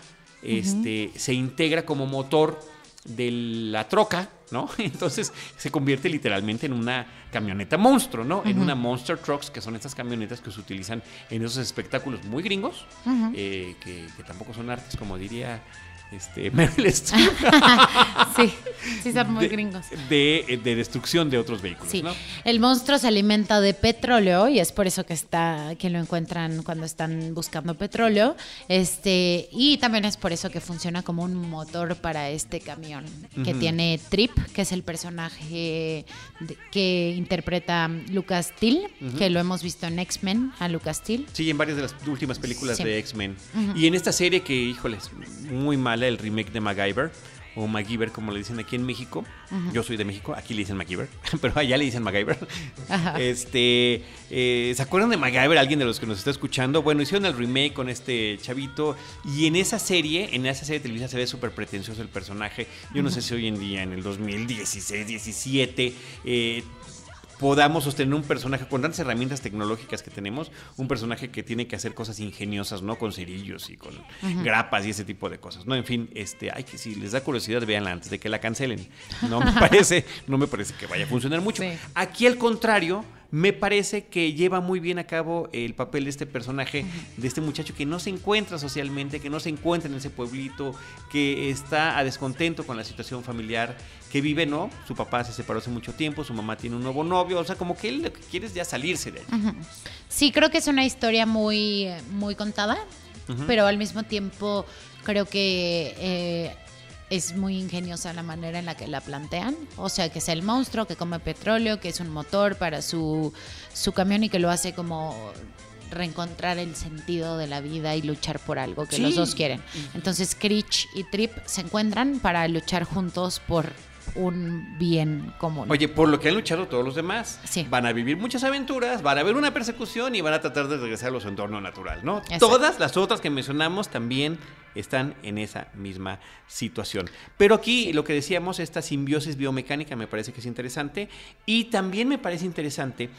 este, se integra como motor de la troca ¿no? [laughs] Entonces se convierte literalmente en una camioneta monstruo, ¿no? En una Monster Trucks, que son estas camionetas que se utilizan en esos espectáculos muy gringos, eh, que, que tampoco son artes, como diría este, [laughs] Meryl Streep. [laughs] sí, sí son muy de, gringos. De, de destrucción de otros vehículos, Sí, ¿no? el monstruo se alimenta de petróleo y es por eso que está que lo encuentran cuando están buscando petróleo. Este, y también es por eso que funciona como un motor para este camión que tiene Trip, que es el personaje de- que interpreta Lucas Till, que lo hemos visto en X-Men a Lucas Till. Sí, en varias de las últimas películas Sí. de X-Men. Y en esta serie que, híjoles, muy el remake de MacGyver, o MacGyver, como le dicen aquí en México. Yo soy de México, aquí le dicen MacGyver, [laughs] pero allá le dicen MacGyver. Ajá. Este, eh, ¿se acuerdan de MacGyver? Alguien de los que nos está escuchando. Bueno, hicieron el remake con este chavito y en esa serie, en esa serie de televisión se ve súper pretencioso el personaje. Yo no sé si hoy en día, en el 2016, 17, eh, podamos sostener un personaje con tantas herramientas tecnológicas que tenemos, un personaje que tiene que hacer cosas ingeniosas, ¿no? Con cerillos y con grapas y ese tipo de cosas, ¿no? En fin, este, ay, que si les da curiosidad, véanla antes de que la cancelen. No me [laughs] parece, no me parece que vaya a funcionar mucho. Sí. Aquí al contrario, me parece que lleva muy bien a cabo el papel de este personaje, de este muchacho que no se encuentra socialmente, que no se encuentra en ese pueblito, que está a descontento con la situación familiar que vive, ¿no? Su papá se separó hace mucho tiempo, su mamá tiene un nuevo novio, o sea, como que él lo que quiere es ya salirse de ahí. Sí, creo que es una historia muy, muy contada, pero al mismo tiempo creo que eh, es muy ingeniosa la manera en la que la plantean. O sea, que es el monstruo que come petróleo, que es un motor para su, su camión y que lo hace como reencontrar el sentido de la vida y luchar por algo que Sí. los dos quieren. Entonces Critch y Trip se encuentran para luchar juntos por un bien común. Oye, por lo que han luchado todos los demás. Sí. Van a vivir muchas aventuras, van a haber una persecución y van a tratar de regresar a su entorno natural, ¿no? Exacto. Todas las otras que mencionamos también están en esa misma situación. Pero aquí lo que decíamos, esta simbiosis biomecánica me parece que es interesante y también me parece interesante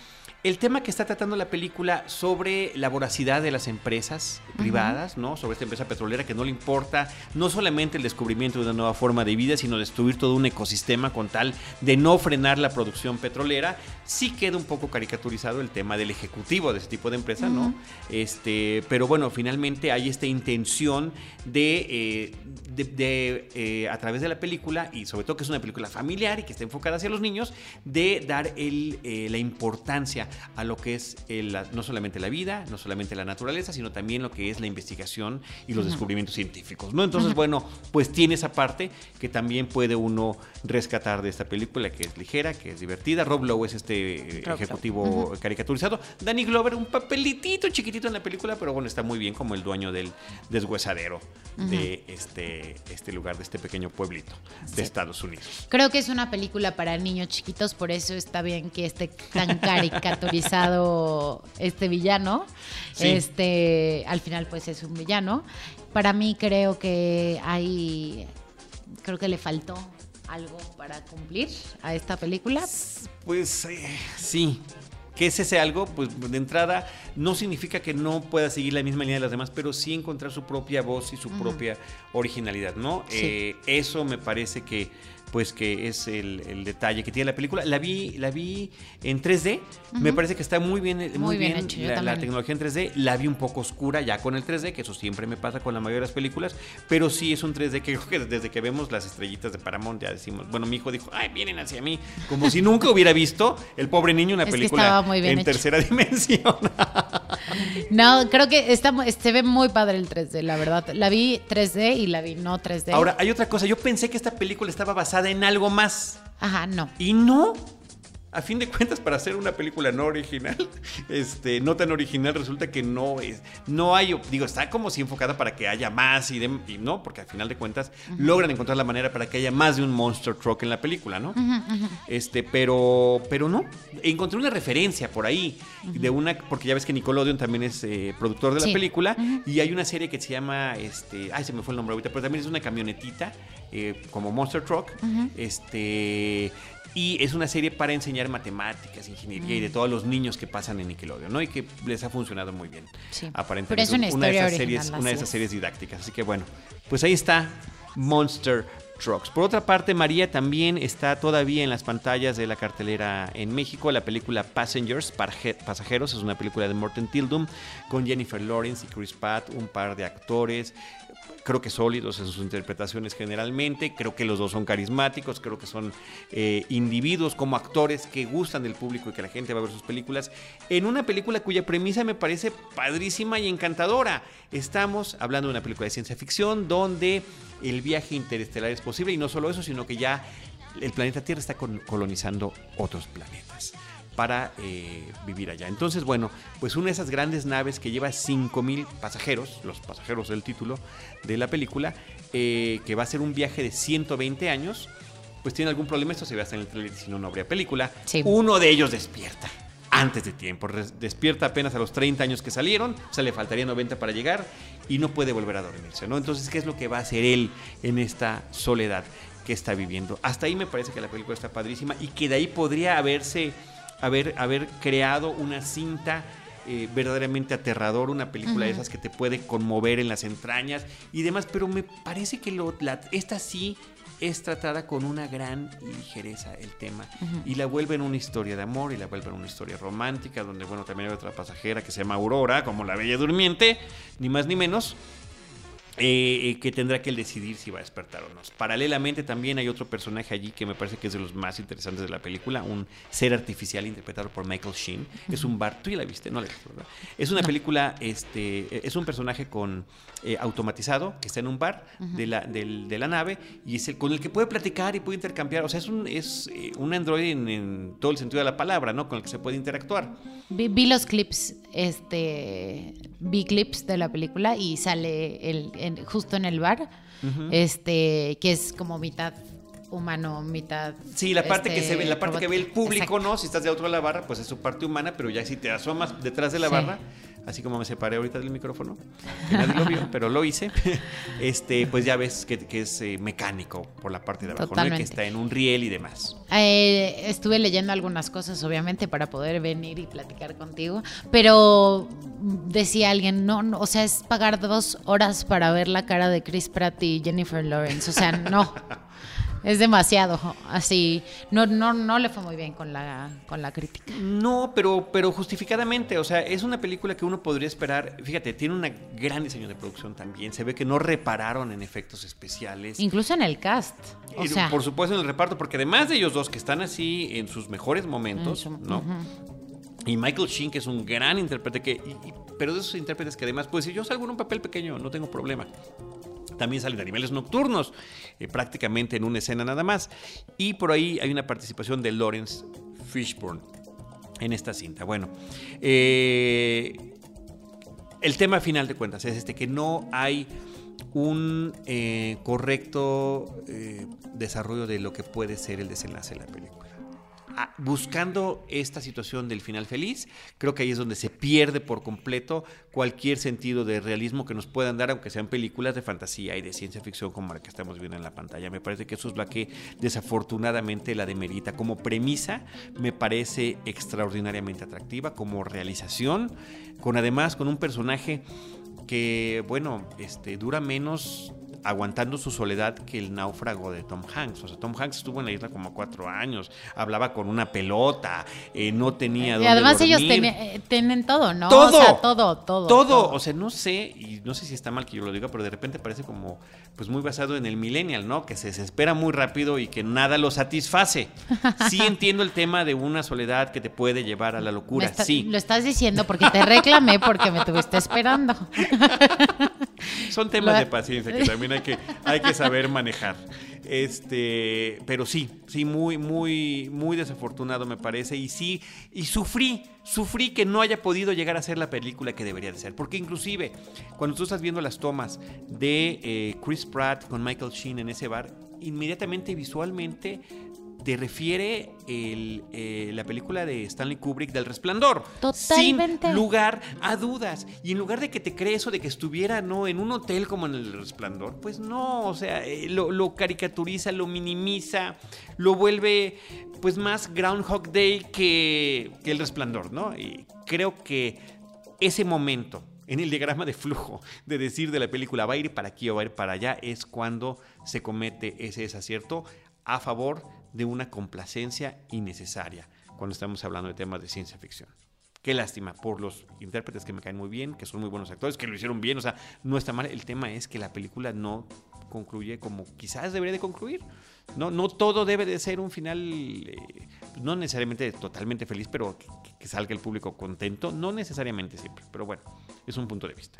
el tema que está tratando la película sobre la voracidad de las empresas privadas, ¿no? Sobre esta empresa petrolera que no le importa no solamente el descubrimiento de una nueva forma de vida, sino destruir todo un ecosistema con tal de no frenar la producción petrolera. Sí queda un poco caricaturizado el tema del ejecutivo de ese tipo de empresa, ¿no? Este, pero bueno, finalmente hay esta intención de, eh, de, de, eh, a través de la película, y sobre todo que es una película familiar y que está enfocada hacia los niños, de dar el, eh, la importancia a lo que es el- la- no solamente la vida, no solamente la naturaleza, sino también lo que es la investigación y los descubrimientos científicos, ¿no? Entonces, bueno, pues tiene esa parte que también puede uno rescatar de esta película, que es ligera, que es divertida. Rob Lowe es este eh, Rob ejecutivo caricaturizado. Danny Glover, un papelitito chiquitito en la película, pero bueno, está muy bien como el dueño del deshuesadero de este, este lugar, de este pequeño pueblito de. Estados Unidos. Creo que es una película para niños chiquitos, por eso está bien que esté tan [laughs] caricaturizado este villano. Sí. Este, al final pues es un villano. Para mí creo que hay creo que le faltó algo para cumplir a esta película. Pues eh, sí. Que es ese algo? Pues de entrada no significa que no pueda seguir la misma línea de las demás, pero sí encontrar su propia voz y su propia originalidad, ¿no? Sí. Eh, eso me parece que pues que es el, el detalle que tiene la película. La vi, la vi en 3D, me parece que está muy bien, muy, Muy bien bien, hecho, la, tecnología en 3D. La vi un poco oscura ya con el 3D, que eso siempre me pasa con la mayoría de las películas, pero sí es un 3D que [laughs] creo que desde que vemos las estrellitas de Paramount ya decimos, bueno, mi hijo dijo, ay, vienen hacia mí, como si nunca [laughs] hubiera visto el pobre niño una Es película en hecho. tercera [laughs] dimensión. No, creo que está, se ve muy padre el 3D, la verdad. La vi 3D y la vi no 3D. Ahora, hay otra cosa, yo pensé que esta película estaba basada en algo más. Ajá, no. Y no. A fin de cuentas, para hacer una película no original, [laughs] este, no tan original, resulta que no es, no hay, digo, está como si enfocada para que haya más y, de- y no, porque al final de cuentas logran encontrar la manera para que haya más de un monster truck en la película, ¿no? Este, pero, pero no. Encontré una referencia por ahí de una, porque ya ves que Nickelodeon también es eh, productor de la Sí. película y hay una serie que se llama, este, ay, se me fue el nombre ahorita, pero también es una camionetita eh, como monster truck, este. Y es una serie para enseñar matemáticas, ingeniería y de todos los niños que pasan en Nickelodeon, ¿no? Y que les ha funcionado muy bien. Sí. Aparentemente. Pero es una de esas original, series, una de esas es. series didácticas. Así que bueno, pues ahí está Monster Trucks. Por otra parte, María también está todavía en las pantallas de la cartelera en México. La película Passengers, Pasajeros, es una película de Morten Tildum con Jennifer Lawrence y Chris Pratt, un par de actores creo que sólidos en sus interpretaciones generalmente, creo que los dos son carismáticos, creo que son eh, individuos como actores que gustan del público y que la gente va a ver sus películas, en una película cuya premisa me parece padrísima y encantadora. Estamos hablando de una película de ciencia ficción donde el viaje interestelar es posible y no solo eso, sino que ya el planeta Tierra está colonizando otros planetas para eh, vivir allá. Entonces, bueno, pues una de esas grandes naves que lleva 5.000 pasajeros, los pasajeros del título de la película, eh, que va a ser un viaje de 120 años, pues tiene algún problema, esto se ve hasta en el trailer, si no, no habría película. Uno de ellos despierta antes de tiempo, despierta apenas a los 30 años que salieron, o sea, le faltaría 90 para llegar y no puede volver a dormirse, ¿no? Entonces, ¿qué es lo que va a hacer él en esta soledad que está viviendo? Hasta ahí me parece que la película está padrísima y que de ahí podría haberse haber, haber creado una cinta eh, verdaderamente aterrador, una película de esas que te puede conmover en las entrañas y demás, pero me parece que lo, esta sí es tratada con una gran ligereza el tema y la vuelve en una historia de amor y la vuelve en una historia romántica donde bueno también hay otra pasajera que se llama Aurora como la bella durmiente ni más ni menos eh, que tendrá que decidir si va a despertar o no. Paralelamente también hay otro personaje allí que me parece que es de los más interesantes de la película, un ser artificial interpretado por Michael Sheen. Es un bar, tú ya la viste, no la viste, ¿verdad? Es una película, este, es un personaje con eh, automatizado que está en un bar de, la, de, la nave y es el con el que puede platicar y puede intercambiar. O sea, es un, es eh, un androide en, todo el sentido de la palabra, ¿no? Con el que se puede interactuar. Vi, vi los clips, este, vi clips de la película y sale el justo en el bar, este, que es como mitad humano, mitad. Sí, la parte que se ve, la parte que ve el público, ¿no? Si estás de otro lado de la barra, pues es su parte humana, pero ya si te asomas detrás de la barra, así como me separé ahorita del micrófono, que nadie lo vio, [laughs] pero lo hice, este, pues ya ves que, es eh, mecánico por la parte de abajo, ¿no? que está en un riel y demás. Eh, estuve leyendo algunas cosas, obviamente, para poder venir y platicar contigo, pero decía alguien, no, no, o sea, es pagar dos horas para ver la cara de Chris Pratt y Jennifer Lawrence, o sea, no. [laughs] Es demasiado, así, no, no, no le fue muy bien con la, con la crítica. No, pero, pero justificadamente, o sea, es una película que uno podría esperar, fíjate, tiene un gran diseño de producción también, se ve que no repararon en efectos especiales. Incluso en el cast. O sea. Por supuesto en el reparto, porque además de ellos dos que están así en sus mejores momentos, ¿no? Y Michael Sheen, que es un gran intérprete, que, pero de esos intérpretes que además puede decir, yo salgo en un papel pequeño, no tengo problema también salen de niveles nocturnos, eh, prácticamente en una escena nada más. Y por ahí hay una participación de Lawrence Fishburne en esta cinta. Bueno, eh, el tema final de cuentas es este, que no hay un eh, correcto desarrollo de lo que puede ser el desenlace de la película buscando esta situación del final feliz, creo que ahí es donde se pierde por completo cualquier sentido de realismo que nos puedan dar, aunque sean películas de fantasía y de ciencia ficción como la que estamos viendo en la pantalla. Me parece que eso es lo que desafortunadamente la demerita. Como premisa, me parece extraordinariamente atractiva, como realización, con además con un personaje que, bueno, este, dura menos aguantando su soledad que el náufrago de Tom Hanks. O sea, Tom Hanks estuvo en la isla como cuatro años, hablaba con una pelota, eh, no tenía. Y además ellos eh, tienen todo, ¿no? Todo, o sea, todo, todo, todo. O sea, no sé, y no sé si está mal que yo lo diga, pero de repente parece como, pues muy basado en el millennial, ¿no? Que se desespera muy rápido y que nada lo satisface. Sí [laughs] entiendo el tema de una soledad que te puede llevar a la locura, sí. Lo estás diciendo porque te reclamé porque me tuviste esperando. [laughs] [laughs] Son temas de paciencia que también hay que, hay que saber manejar. Este, pero sí, sí, muy, muy, muy desafortunado me parece. Y sí, y sufrí, sufrí que no haya podido llegar a ser la película que debería de ser. Porque inclusive, cuando tú estás viendo las tomas de eh, Chris Pratt con Michael Sheen en ese bar, inmediatamente visualmente te refiere eh, la película de Stanley Kubrick del Resplandor. Totalmente. Sin lugar a dudas. Y en lugar de que te crees o de que estuviera no en un hotel como en el Resplandor, pues no, o sea, eh, lo, caricaturiza, lo minimiza, lo vuelve pues más Groundhog Day que, que el Resplandor, ¿no? Y creo que ese momento en el diagrama de flujo, de decir de la película va a ir para aquí o va a ir para allá, es cuando se comete ese desacierto a favor de una complacencia innecesaria, cuando estamos hablando de temas de ciencia ficción. Qué lástima por los intérpretes que me caen muy bien, que son muy buenos actores, que lo hicieron bien, o sea, no está mal. El tema es que la película no concluye como quizás debería de concluir. No, no todo debe de ser un final, eh, no necesariamente totalmente feliz, pero que, que salga el público contento, no necesariamente siempre, pero bueno, es un punto de vista.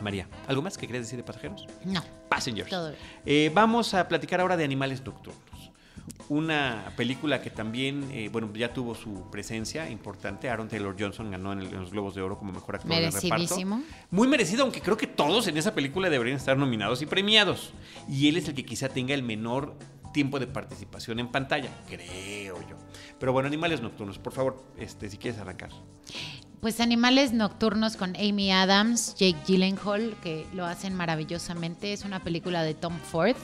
María, ¿algo más que quieras decir de pasajeros? No. Passengers. Todo bien. Eh, vamos a platicar ahora de Animales Nocturnos. Una película que también, eh, bueno, ya tuvo su presencia importante. Aaron Taylor Johnson ganó en, el- en los Globos de Oro como mejor actor de reparto. Merecidísimo. Muy merecido, aunque creo que todos en esa película deberían estar nominados y premiados. Y él es el que quizá tenga el menor tiempo de participación en pantalla, creo yo. Pero bueno, Animales Nocturnos, por favor, este, si quieres arrancar. Pues Animales Nocturnos con Amy Adams, Jake Gyllenhaal, que lo hacen maravillosamente. Es una película de Tom Ford,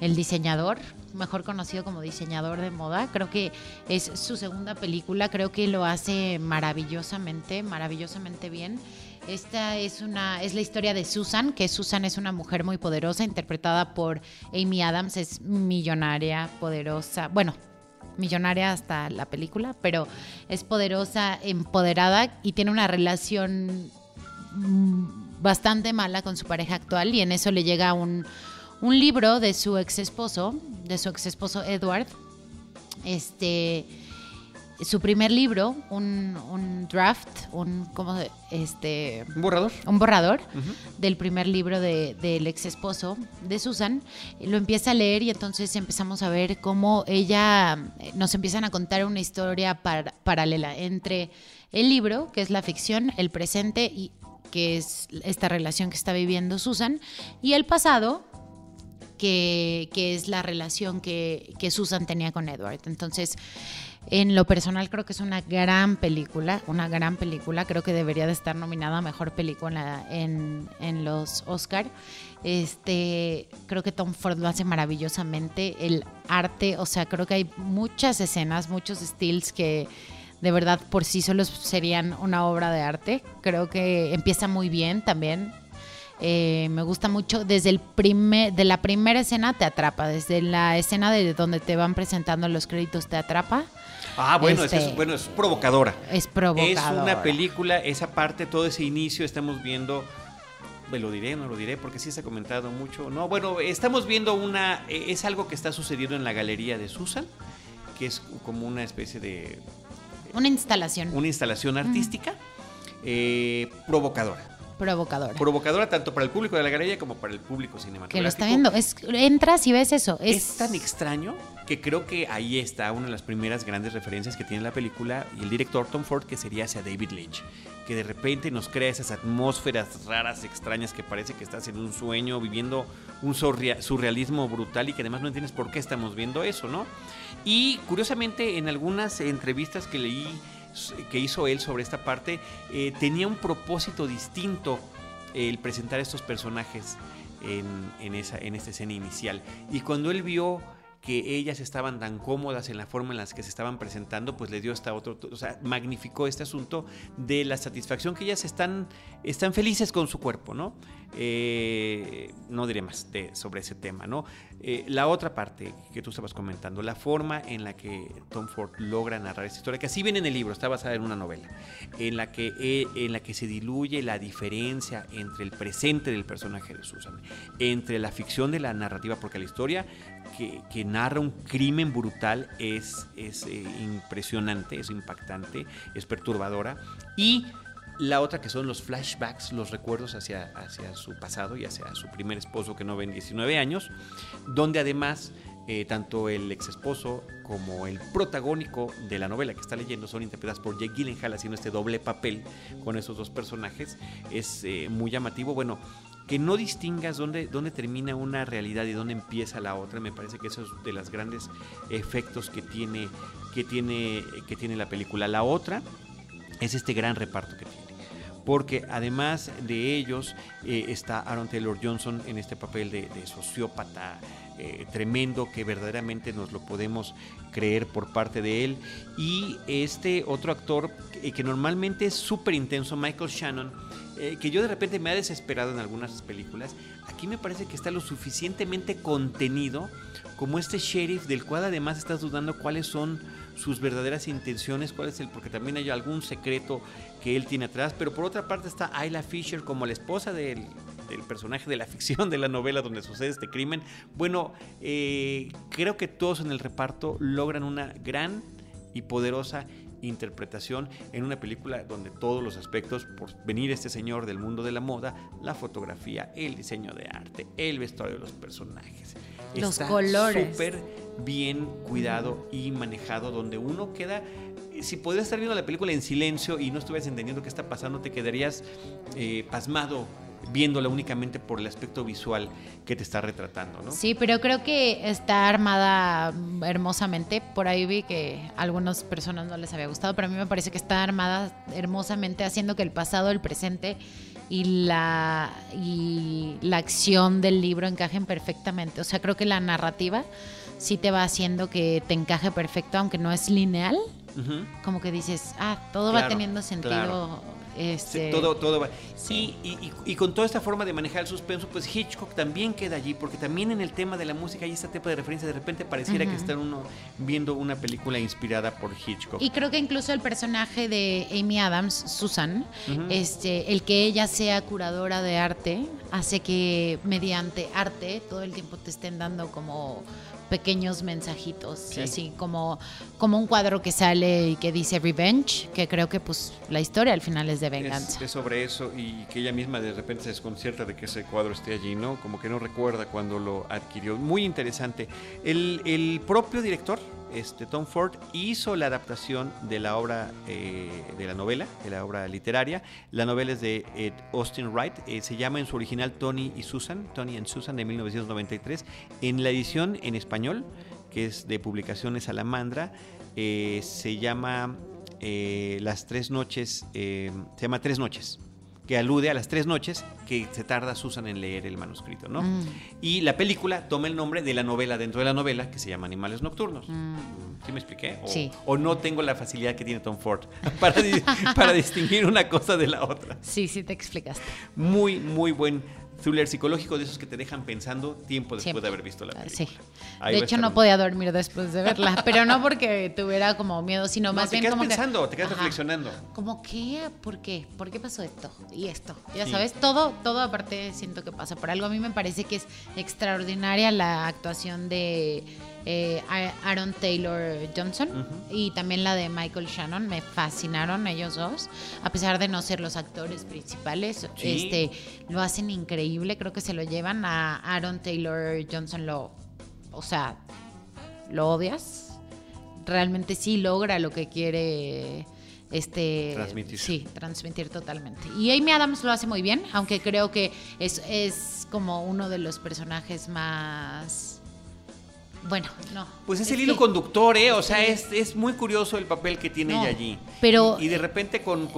el diseñador, mejor conocido como diseñador de moda. Creo que es su segunda película, creo que lo hace maravillosamente, maravillosamente bien. Esta es una es la historia de Susan, que Susan es una mujer muy poderosa, interpretada por Amy Adams, es millonaria, poderosa. Bueno, millonaria hasta la película, pero es poderosa, empoderada y tiene una relación mm, bastante mala con su pareja actual y en eso le llega un, un libro de su ex esposo, de su ex esposo Edward, este su primer libro, un, un draft, un como este ¿Un borrador? un borrador del primer libro de- del ex esposo de Susan. Lo empieza a leer y entonces empezamos a ver cómo ella eh, nos empiezan a contar una historia par- paralela entre el libro, que es la ficción, el presente y que es esta relación que está viviendo Susan, y el pasado, que, que es la relación que, que Susan tenía con Edward. Entonces, en lo personal creo que es una gran película, una gran película, creo que debería de estar nominada a Mejor Película en, en los Oscar. Este, creo que Tom Ford lo hace maravillosamente, el arte, o sea, creo que hay muchas escenas, muchos stills que de verdad por sí solos serían una obra de arte. Creo que empieza muy bien también. Eh, me gusta mucho desde el primer, de la primera escena te atrapa, desde la escena de donde te van presentando los créditos te atrapa. Ah, bueno, es, Este- es- bueno, es provocadora. Es provocador. Es una película, esa parte, todo ese inicio, estamos viendo. Me lo diré, no lo diré, porque sí se ha comentado mucho. No, bueno, estamos viendo una. eh, Es algo que está sucediendo en la galería de Susan, que es como una especie de. Una instalación Una instalación artística eh, provocadora. Provocadora. Provocadora tanto para el público de la galería como para el público cinematográfico. que lo está viendo. Es, entras y ves eso. Es, Es tan extraño que creo que ahí está una de las primeras grandes referencias que tiene la película y el director Tom Ford, que sería hacia David Lynch, que de repente nos crea esas atmósferas raras, extrañas, que parece que estás en un sueño, viviendo un surrea- surrealismo brutal y que además no entiendes por qué estamos viendo eso, ¿no? Y curiosamente en algunas entrevistas que leí que hizo él sobre esta parte, eh, tenía un propósito distinto el presentar estos personajes en, en esa, en esta escena inicial. Y cuando él vio que ellas estaban tan cómodas en la forma en las que se estaban presentando, pues le dio hasta otro, o sea, magnificó este asunto de la satisfacción que ellas están, están felices con su cuerpo, ¿no? Eh, no diré más de, sobre ese tema, ¿no? Eh, la otra parte que tú estabas comentando, la forma en la que Tom Ford logra narrar esta historia, que así viene en el libro, está basada en una novela, en la que, eh, en la que se diluye la diferencia entre el presente del personaje de Susan, entre la ficción de la narrativa, porque la historia que, que narra un crimen brutal es, es impresionante, es impactante, es perturbadora, y la otra que son los flashbacks, los recuerdos hacia, hacia su pasado y hacia su primer esposo que no ven 19 años, donde además eh, tanto el ex esposo como el protagónico de la novela que está leyendo son interpretadas por Jake Gyllenhaal haciendo este doble papel con esos dos personajes. Es eh, muy llamativo. Bueno, que no distingas dónde, dónde termina una realidad y dónde empieza la otra, me parece que eso es de los grandes efectos que tiene, que tiene, que tiene la película. La otra es este gran reparto que tiene. Porque además de ellos eh, está Aaron Taylor Johnson en este papel de, sociópata eh, tremendo que verdaderamente nos lo podemos creer por parte de él. Y este otro actor eh, que normalmente es súper intenso, Michael Shannon, que yo de repente me ha desesperado en algunas películas, aquí me parece que está lo suficientemente contenido como este sheriff del cual además estás dudando cuáles son sus verdaderas intenciones, cuál es el, porque también hay algún secreto que él tiene atrás, pero por otra parte está Ayla Fisher como la esposa del, del personaje de la [laughs] ficción de la novela donde sucede este crimen. Bueno, eh, creo que todos en el reparto logran una gran y poderosa interpretación en una película donde todos los aspectos, por venir este señor del mundo de la moda, la fotografía, el diseño de arte, el vestuario de los personajes, los colores, súper bien cuidado y manejado, donde uno queda si podías estar viendo la película en silencio y no estuvieras entendiendo qué está pasando, te quedarías eh, pasmado viéndola únicamente por el aspecto visual que te está retratando, ¿no? Sí, pero creo que está armada hermosamente. Por ahí vi que a algunas personas no les había gustado, pero a mí me parece que está armada hermosamente, haciendo que el pasado, el presente y la, y la acción del libro encajen perfectamente. O sea, creo que la narrativa sí te va haciendo que te encaje perfecto, aunque no es lineal. Como que dices, ah, todo va teniendo sentido. Este, todo, todo va. Y, y, con toda esta forma de manejar el suspenso, pues Hitchcock también queda allí, porque también en el tema de la música hay este tipo de referencia. De repente pareciera que está uno viendo una película inspirada por Hitchcock. Y creo que incluso el personaje de Amy Adams, Susan, este, el que ella sea curadora de arte, hace que mediante arte todo el tiempo te estén dando como pequeños mensajitos, así como, como un cuadro que sale y que dice revenge, que creo que pues la historia al final es de venganza. Es, sobre eso y que ella misma de repente se desconcierta de que ese cuadro esté allí, ¿no? Como que no recuerda cuando lo adquirió. Muy interesante. El, el propio director, este, Tom Ford hizo la adaptación de la obra, eh, de la novela, de la obra literaria. La novela es de Ed Austin Wright, eh, se llama en su original Tony y Susan, Tony and Susan de 1993. En la edición en español, que es de Publicaciones Salamandra, eh, se llama Las Tres Noches, se llama Tres Noches que alude a las tres noches que se tarda Susan en leer el manuscrito, ¿no? Mm. Y la película toma el nombre de la novela dentro de la novela que se llama Animales Nocturnos. Mm. ¿Sí me expliqué? O, sí. o no tengo la facilidad que tiene Tom Ford [laughs] para, para distinguir una cosa de la otra. Sí, sí te explicaste. Muy, muy buen thriller psicológico de esos que te dejan pensando tiempo después de haber visto la película. Sí. de hecho, no podía dormir después de verla, [laughs] pero no porque tuviera como miedo, sino más bien como pensando, te quedas reflexionando. Como qué, ¿por qué? ¿Por qué pasó esto? Y esto. Ya sabes, todo, todo aparte siento que pasa por algo. A mí me parece que es extraordinaria la actuación de eh, Aaron Taylor Johnson y también la de Michael Shannon. Me fascinaron ellos dos, a pesar de no ser los actores principales. Este, lo hacen increíble. Creo que se lo llevan a Aaron Taylor Johnson. Lo, o sea, lo odias. Realmente sí logra lo que quiere este transmitir. Sí, transmitir totalmente. Y Amy Adams lo hace muy bien, aunque creo que es, es como uno de los personajes más bueno, no. Pues es, el hilo conductor, ¿eh? O sea, es, es, muy curioso el papel que tiene ella allí. Pero, y, de repente con,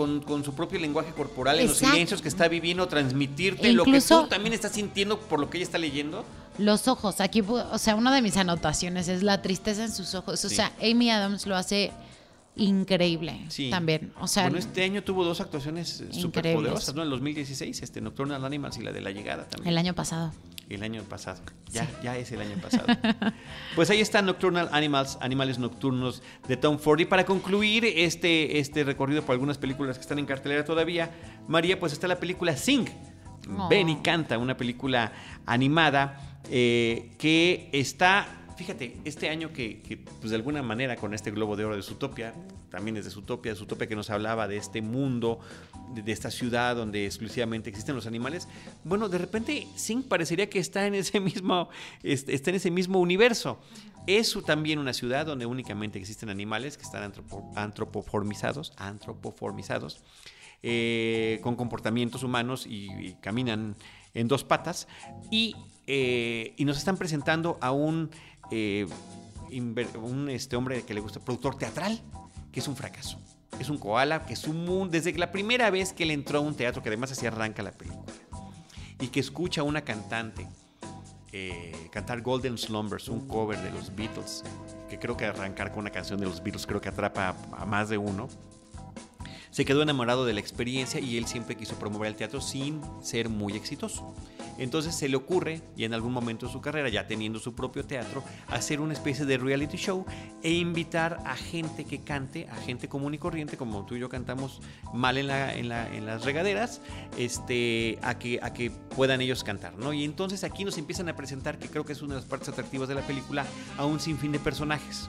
su propio lenguaje corporal, en los silencios que está viviendo, transmitirte lo que tú también estás sintiendo por lo que ella está leyendo. Los ojos, aquí, o sea, una de mis anotaciones es la tristeza en sus ojos. O sea, Amy Adams lo hace increíble sí. también. O sea, bueno, este año tuvo dos actuaciones súper poderosas, ¿no? En 2016, este Nocturnal Animals y la de la llegada también. El año pasado. El año pasado. Ya, ya es el año [laughs] pasado. pues ahí está Nocturnal Animals, Animales Nocturnos de Tom Ford. Y para concluir este, este recorrido por algunas películas que están en cartelera todavía, María, pues está la película Sing. Oh. Benny canta, una película animada eh, que está fíjate, este año que, pues de alguna manera con este Globo de Oro de Zootopia, también es de Zootopia, Zootopia que nos hablaba de este mundo, de, esta ciudad donde exclusivamente existen los animales, bueno, de repente Sing parecería que está en ese [laughs] mismo, está en ese mismo universo. Es también una ciudad donde únicamente existen animales que están antropoformizados, antropoformizados, eh, con comportamientos humanos y, caminan en dos patas y, eh, y nos están presentando a un eh, un este hombre que le gusta, productor teatral, que es un fracaso. Es un koala, que es un desde la primera vez que él entró a un teatro, que además así arranca la película, y que escucha a una cantante eh, cantar Golden Slumbers, un cover de los Beatles, que creo que arrancar con una canción de los Beatles creo que atrapa a, más de uno. se quedó enamorado de la experiencia y él siempre quiso promover el teatro sin ser muy exitoso. Entonces se le ocurre, y en algún momento de su carrera, ya teniendo su propio teatro, hacer una especie de reality show e invitar a gente que cante, a gente común y corriente, como tú y yo cantamos mal en, la, en, la, en las regaderas, este, a, que, a que puedan ellos cantar. ¿no? Y entonces aquí nos empiezan a presentar, que creo que es una de las partes atractivas de la película, a un sinfín de personajes.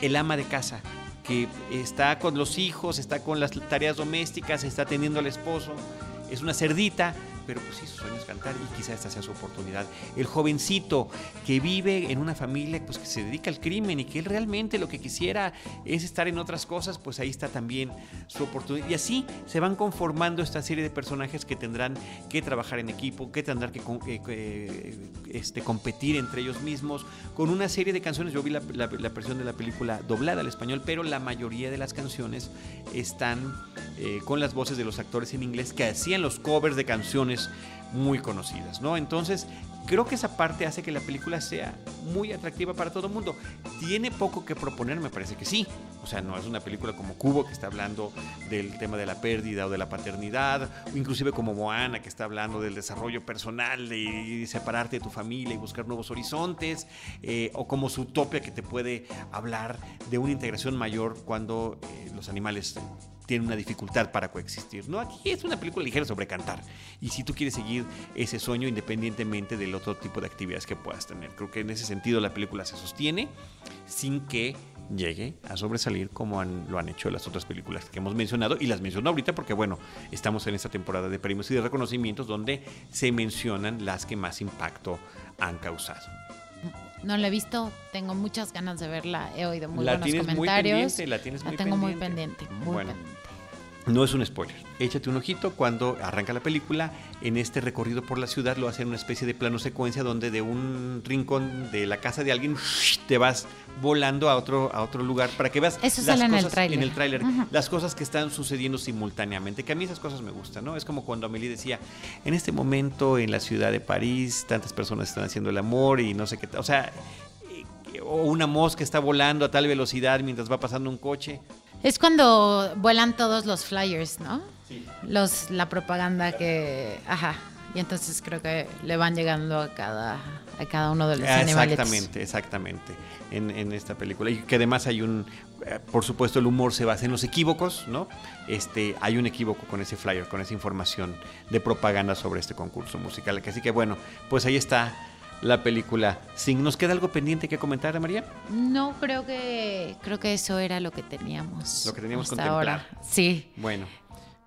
El ama de casa, que está con los hijos, está con las tareas domésticas, está atendiendo al esposo, es una cerdita, pero pues sí, su sueño es cantar y quizá esta sea su oportunidad. El jovencito que vive en una familia pues que se dedica al crimen y que él realmente lo que quisiera es estar en otras cosas, pues ahí está también su oportunidad. Y así se van conformando esta serie de personajes que tendrán que trabajar en equipo, que tendrán que eh, eh, este, competir entre ellos mismos, con una serie de canciones. Yo vi la, la, versión de la película doblada al español, pero la mayoría de las canciones están eh, con las voces de los actores en inglés que hacían los covers de canciones muy conocidas, ¿no? Entonces, creo que esa parte hace que la película sea muy atractiva para todo el mundo. Tiene poco que proponer, me parece que sí. O sea, no es una película como Cubo que está hablando del tema de la pérdida o de la paternidad, o inclusive como Moana que está hablando del desarrollo personal de, separarte de tu familia y buscar nuevos horizontes, eh, o como Zootopia que te puede hablar de una integración mayor cuando eh, los animales tiene una dificultad para coexistir. No, aquí es una película ligera sobre cantar. Y si tú quieres seguir ese sueño independientemente del otro tipo de actividades que puedas tener. Creo que en ese sentido la película se sostiene sin que llegue a sobresalir como han, lo han hecho las otras películas que hemos mencionado y las menciono ahorita porque bueno, estamos en esta temporada de premios y de reconocimientos donde se mencionan las que más impacto han causado. No la he visto, tengo muchas ganas de verla, he oído muy la buenos comentarios. Muy pendiente, la tienes muy tengo pendiente. muy pendiente, muy bueno, pendiente. No es un spoiler. Échate un ojito cuando arranca la película. En este recorrido por la ciudad lo hacen una especie de plano secuencia donde de un rincón de la casa de alguien te vas volando a otro, a otro lugar para que veas Eso las sale en el cosas tráiler. en el tráiler, las cosas que están sucediendo simultáneamente. Que a mí esas cosas me gustan, ¿no? Es como cuando Amelie decía, en este momento en la ciudad de París tantas personas están haciendo el amor y no sé qué. O sea, eh, o una mosca está volando a tal velocidad mientras va pasando un coche. Es cuando vuelan todos los flyers, ¿no? Los, la propaganda que... Ajá. Y entonces creo que le van llegando a cada, a cada uno de los animales. Exactamente, exactamente. En, en esta película. Y que además hay un. eh, Por supuesto, el humor se basa en los equívocos, ¿no? Este, hay un equívoco con ese flyer, con esa información de propaganda sobre este concurso musical. Así que bueno, pues ahí está la película Sing. ¿Nos queda algo pendiente que comentar, María? No, creo que creo que eso era lo que teníamos. Lo que teníamos contemplar. ahora. Sí. Bueno.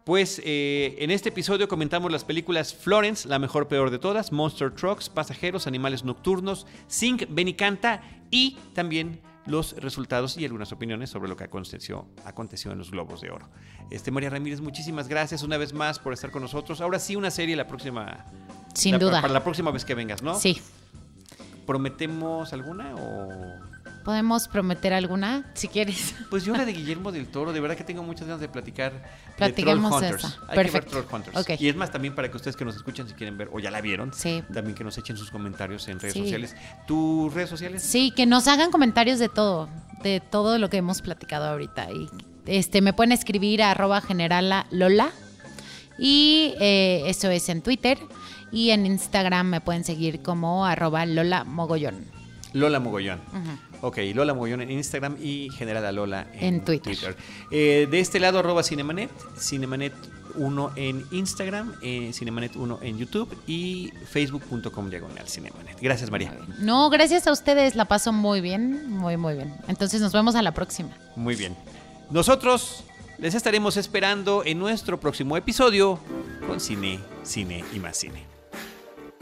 Pues eh, en este episodio comentamos las películas Florence, la mejor peor de todas, Monster Trucks, Pasajeros, Animales Nocturnos, Sing, Ven y Canta y también los resultados y algunas opiniones sobre lo que aconteció, aconteció en los Globos de Oro. Este María Ramírez, muchísimas gracias una vez más por estar con nosotros. Ahora sí una serie la próxima Sin la- duda. Para la próxima vez que vengas, ¿no? Sí. ¿Prometemos alguna o ¿Podemos prometer alguna? Si quieres. [laughs] Pues yo la de [laughs] Guillermo del Toro, de verdad que tengo muchas ganas de platicar de Platiquemos Troll Hunters. esa. Hay que ver Perfecto. Troll Hunters. Y es más, también para que ustedes que nos escuchan, si quieren ver, o ya la vieron, Sí. también que nos echen sus comentarios en redes Sí. sociales. ¿Tus redes sociales? Sí, que nos hagan comentarios de todo, de todo lo que hemos platicado ahorita. Y este me pueden escribir a arroba generala Lola. Y eh, eso es en Twitter. Y en Instagram me pueden seguir como arroba Lola Mogollón. Lola Mogollón. Ok, Lola Mogollón en Instagram y General a Lola en, En Twitter. Eh, de este lado, arroba Cinemanet, Cinemanet 1 en Instagram, eh, Cinemanet 1 en YouTube y facebook.com diagonal Cinemanet. Gracias, María. No, gracias a ustedes, la paso muy bien, muy, muy bien. Entonces nos vemos a la próxima. Muy bien. Nosotros les estaremos esperando en nuestro próximo episodio con Cine, Cine y más Cine.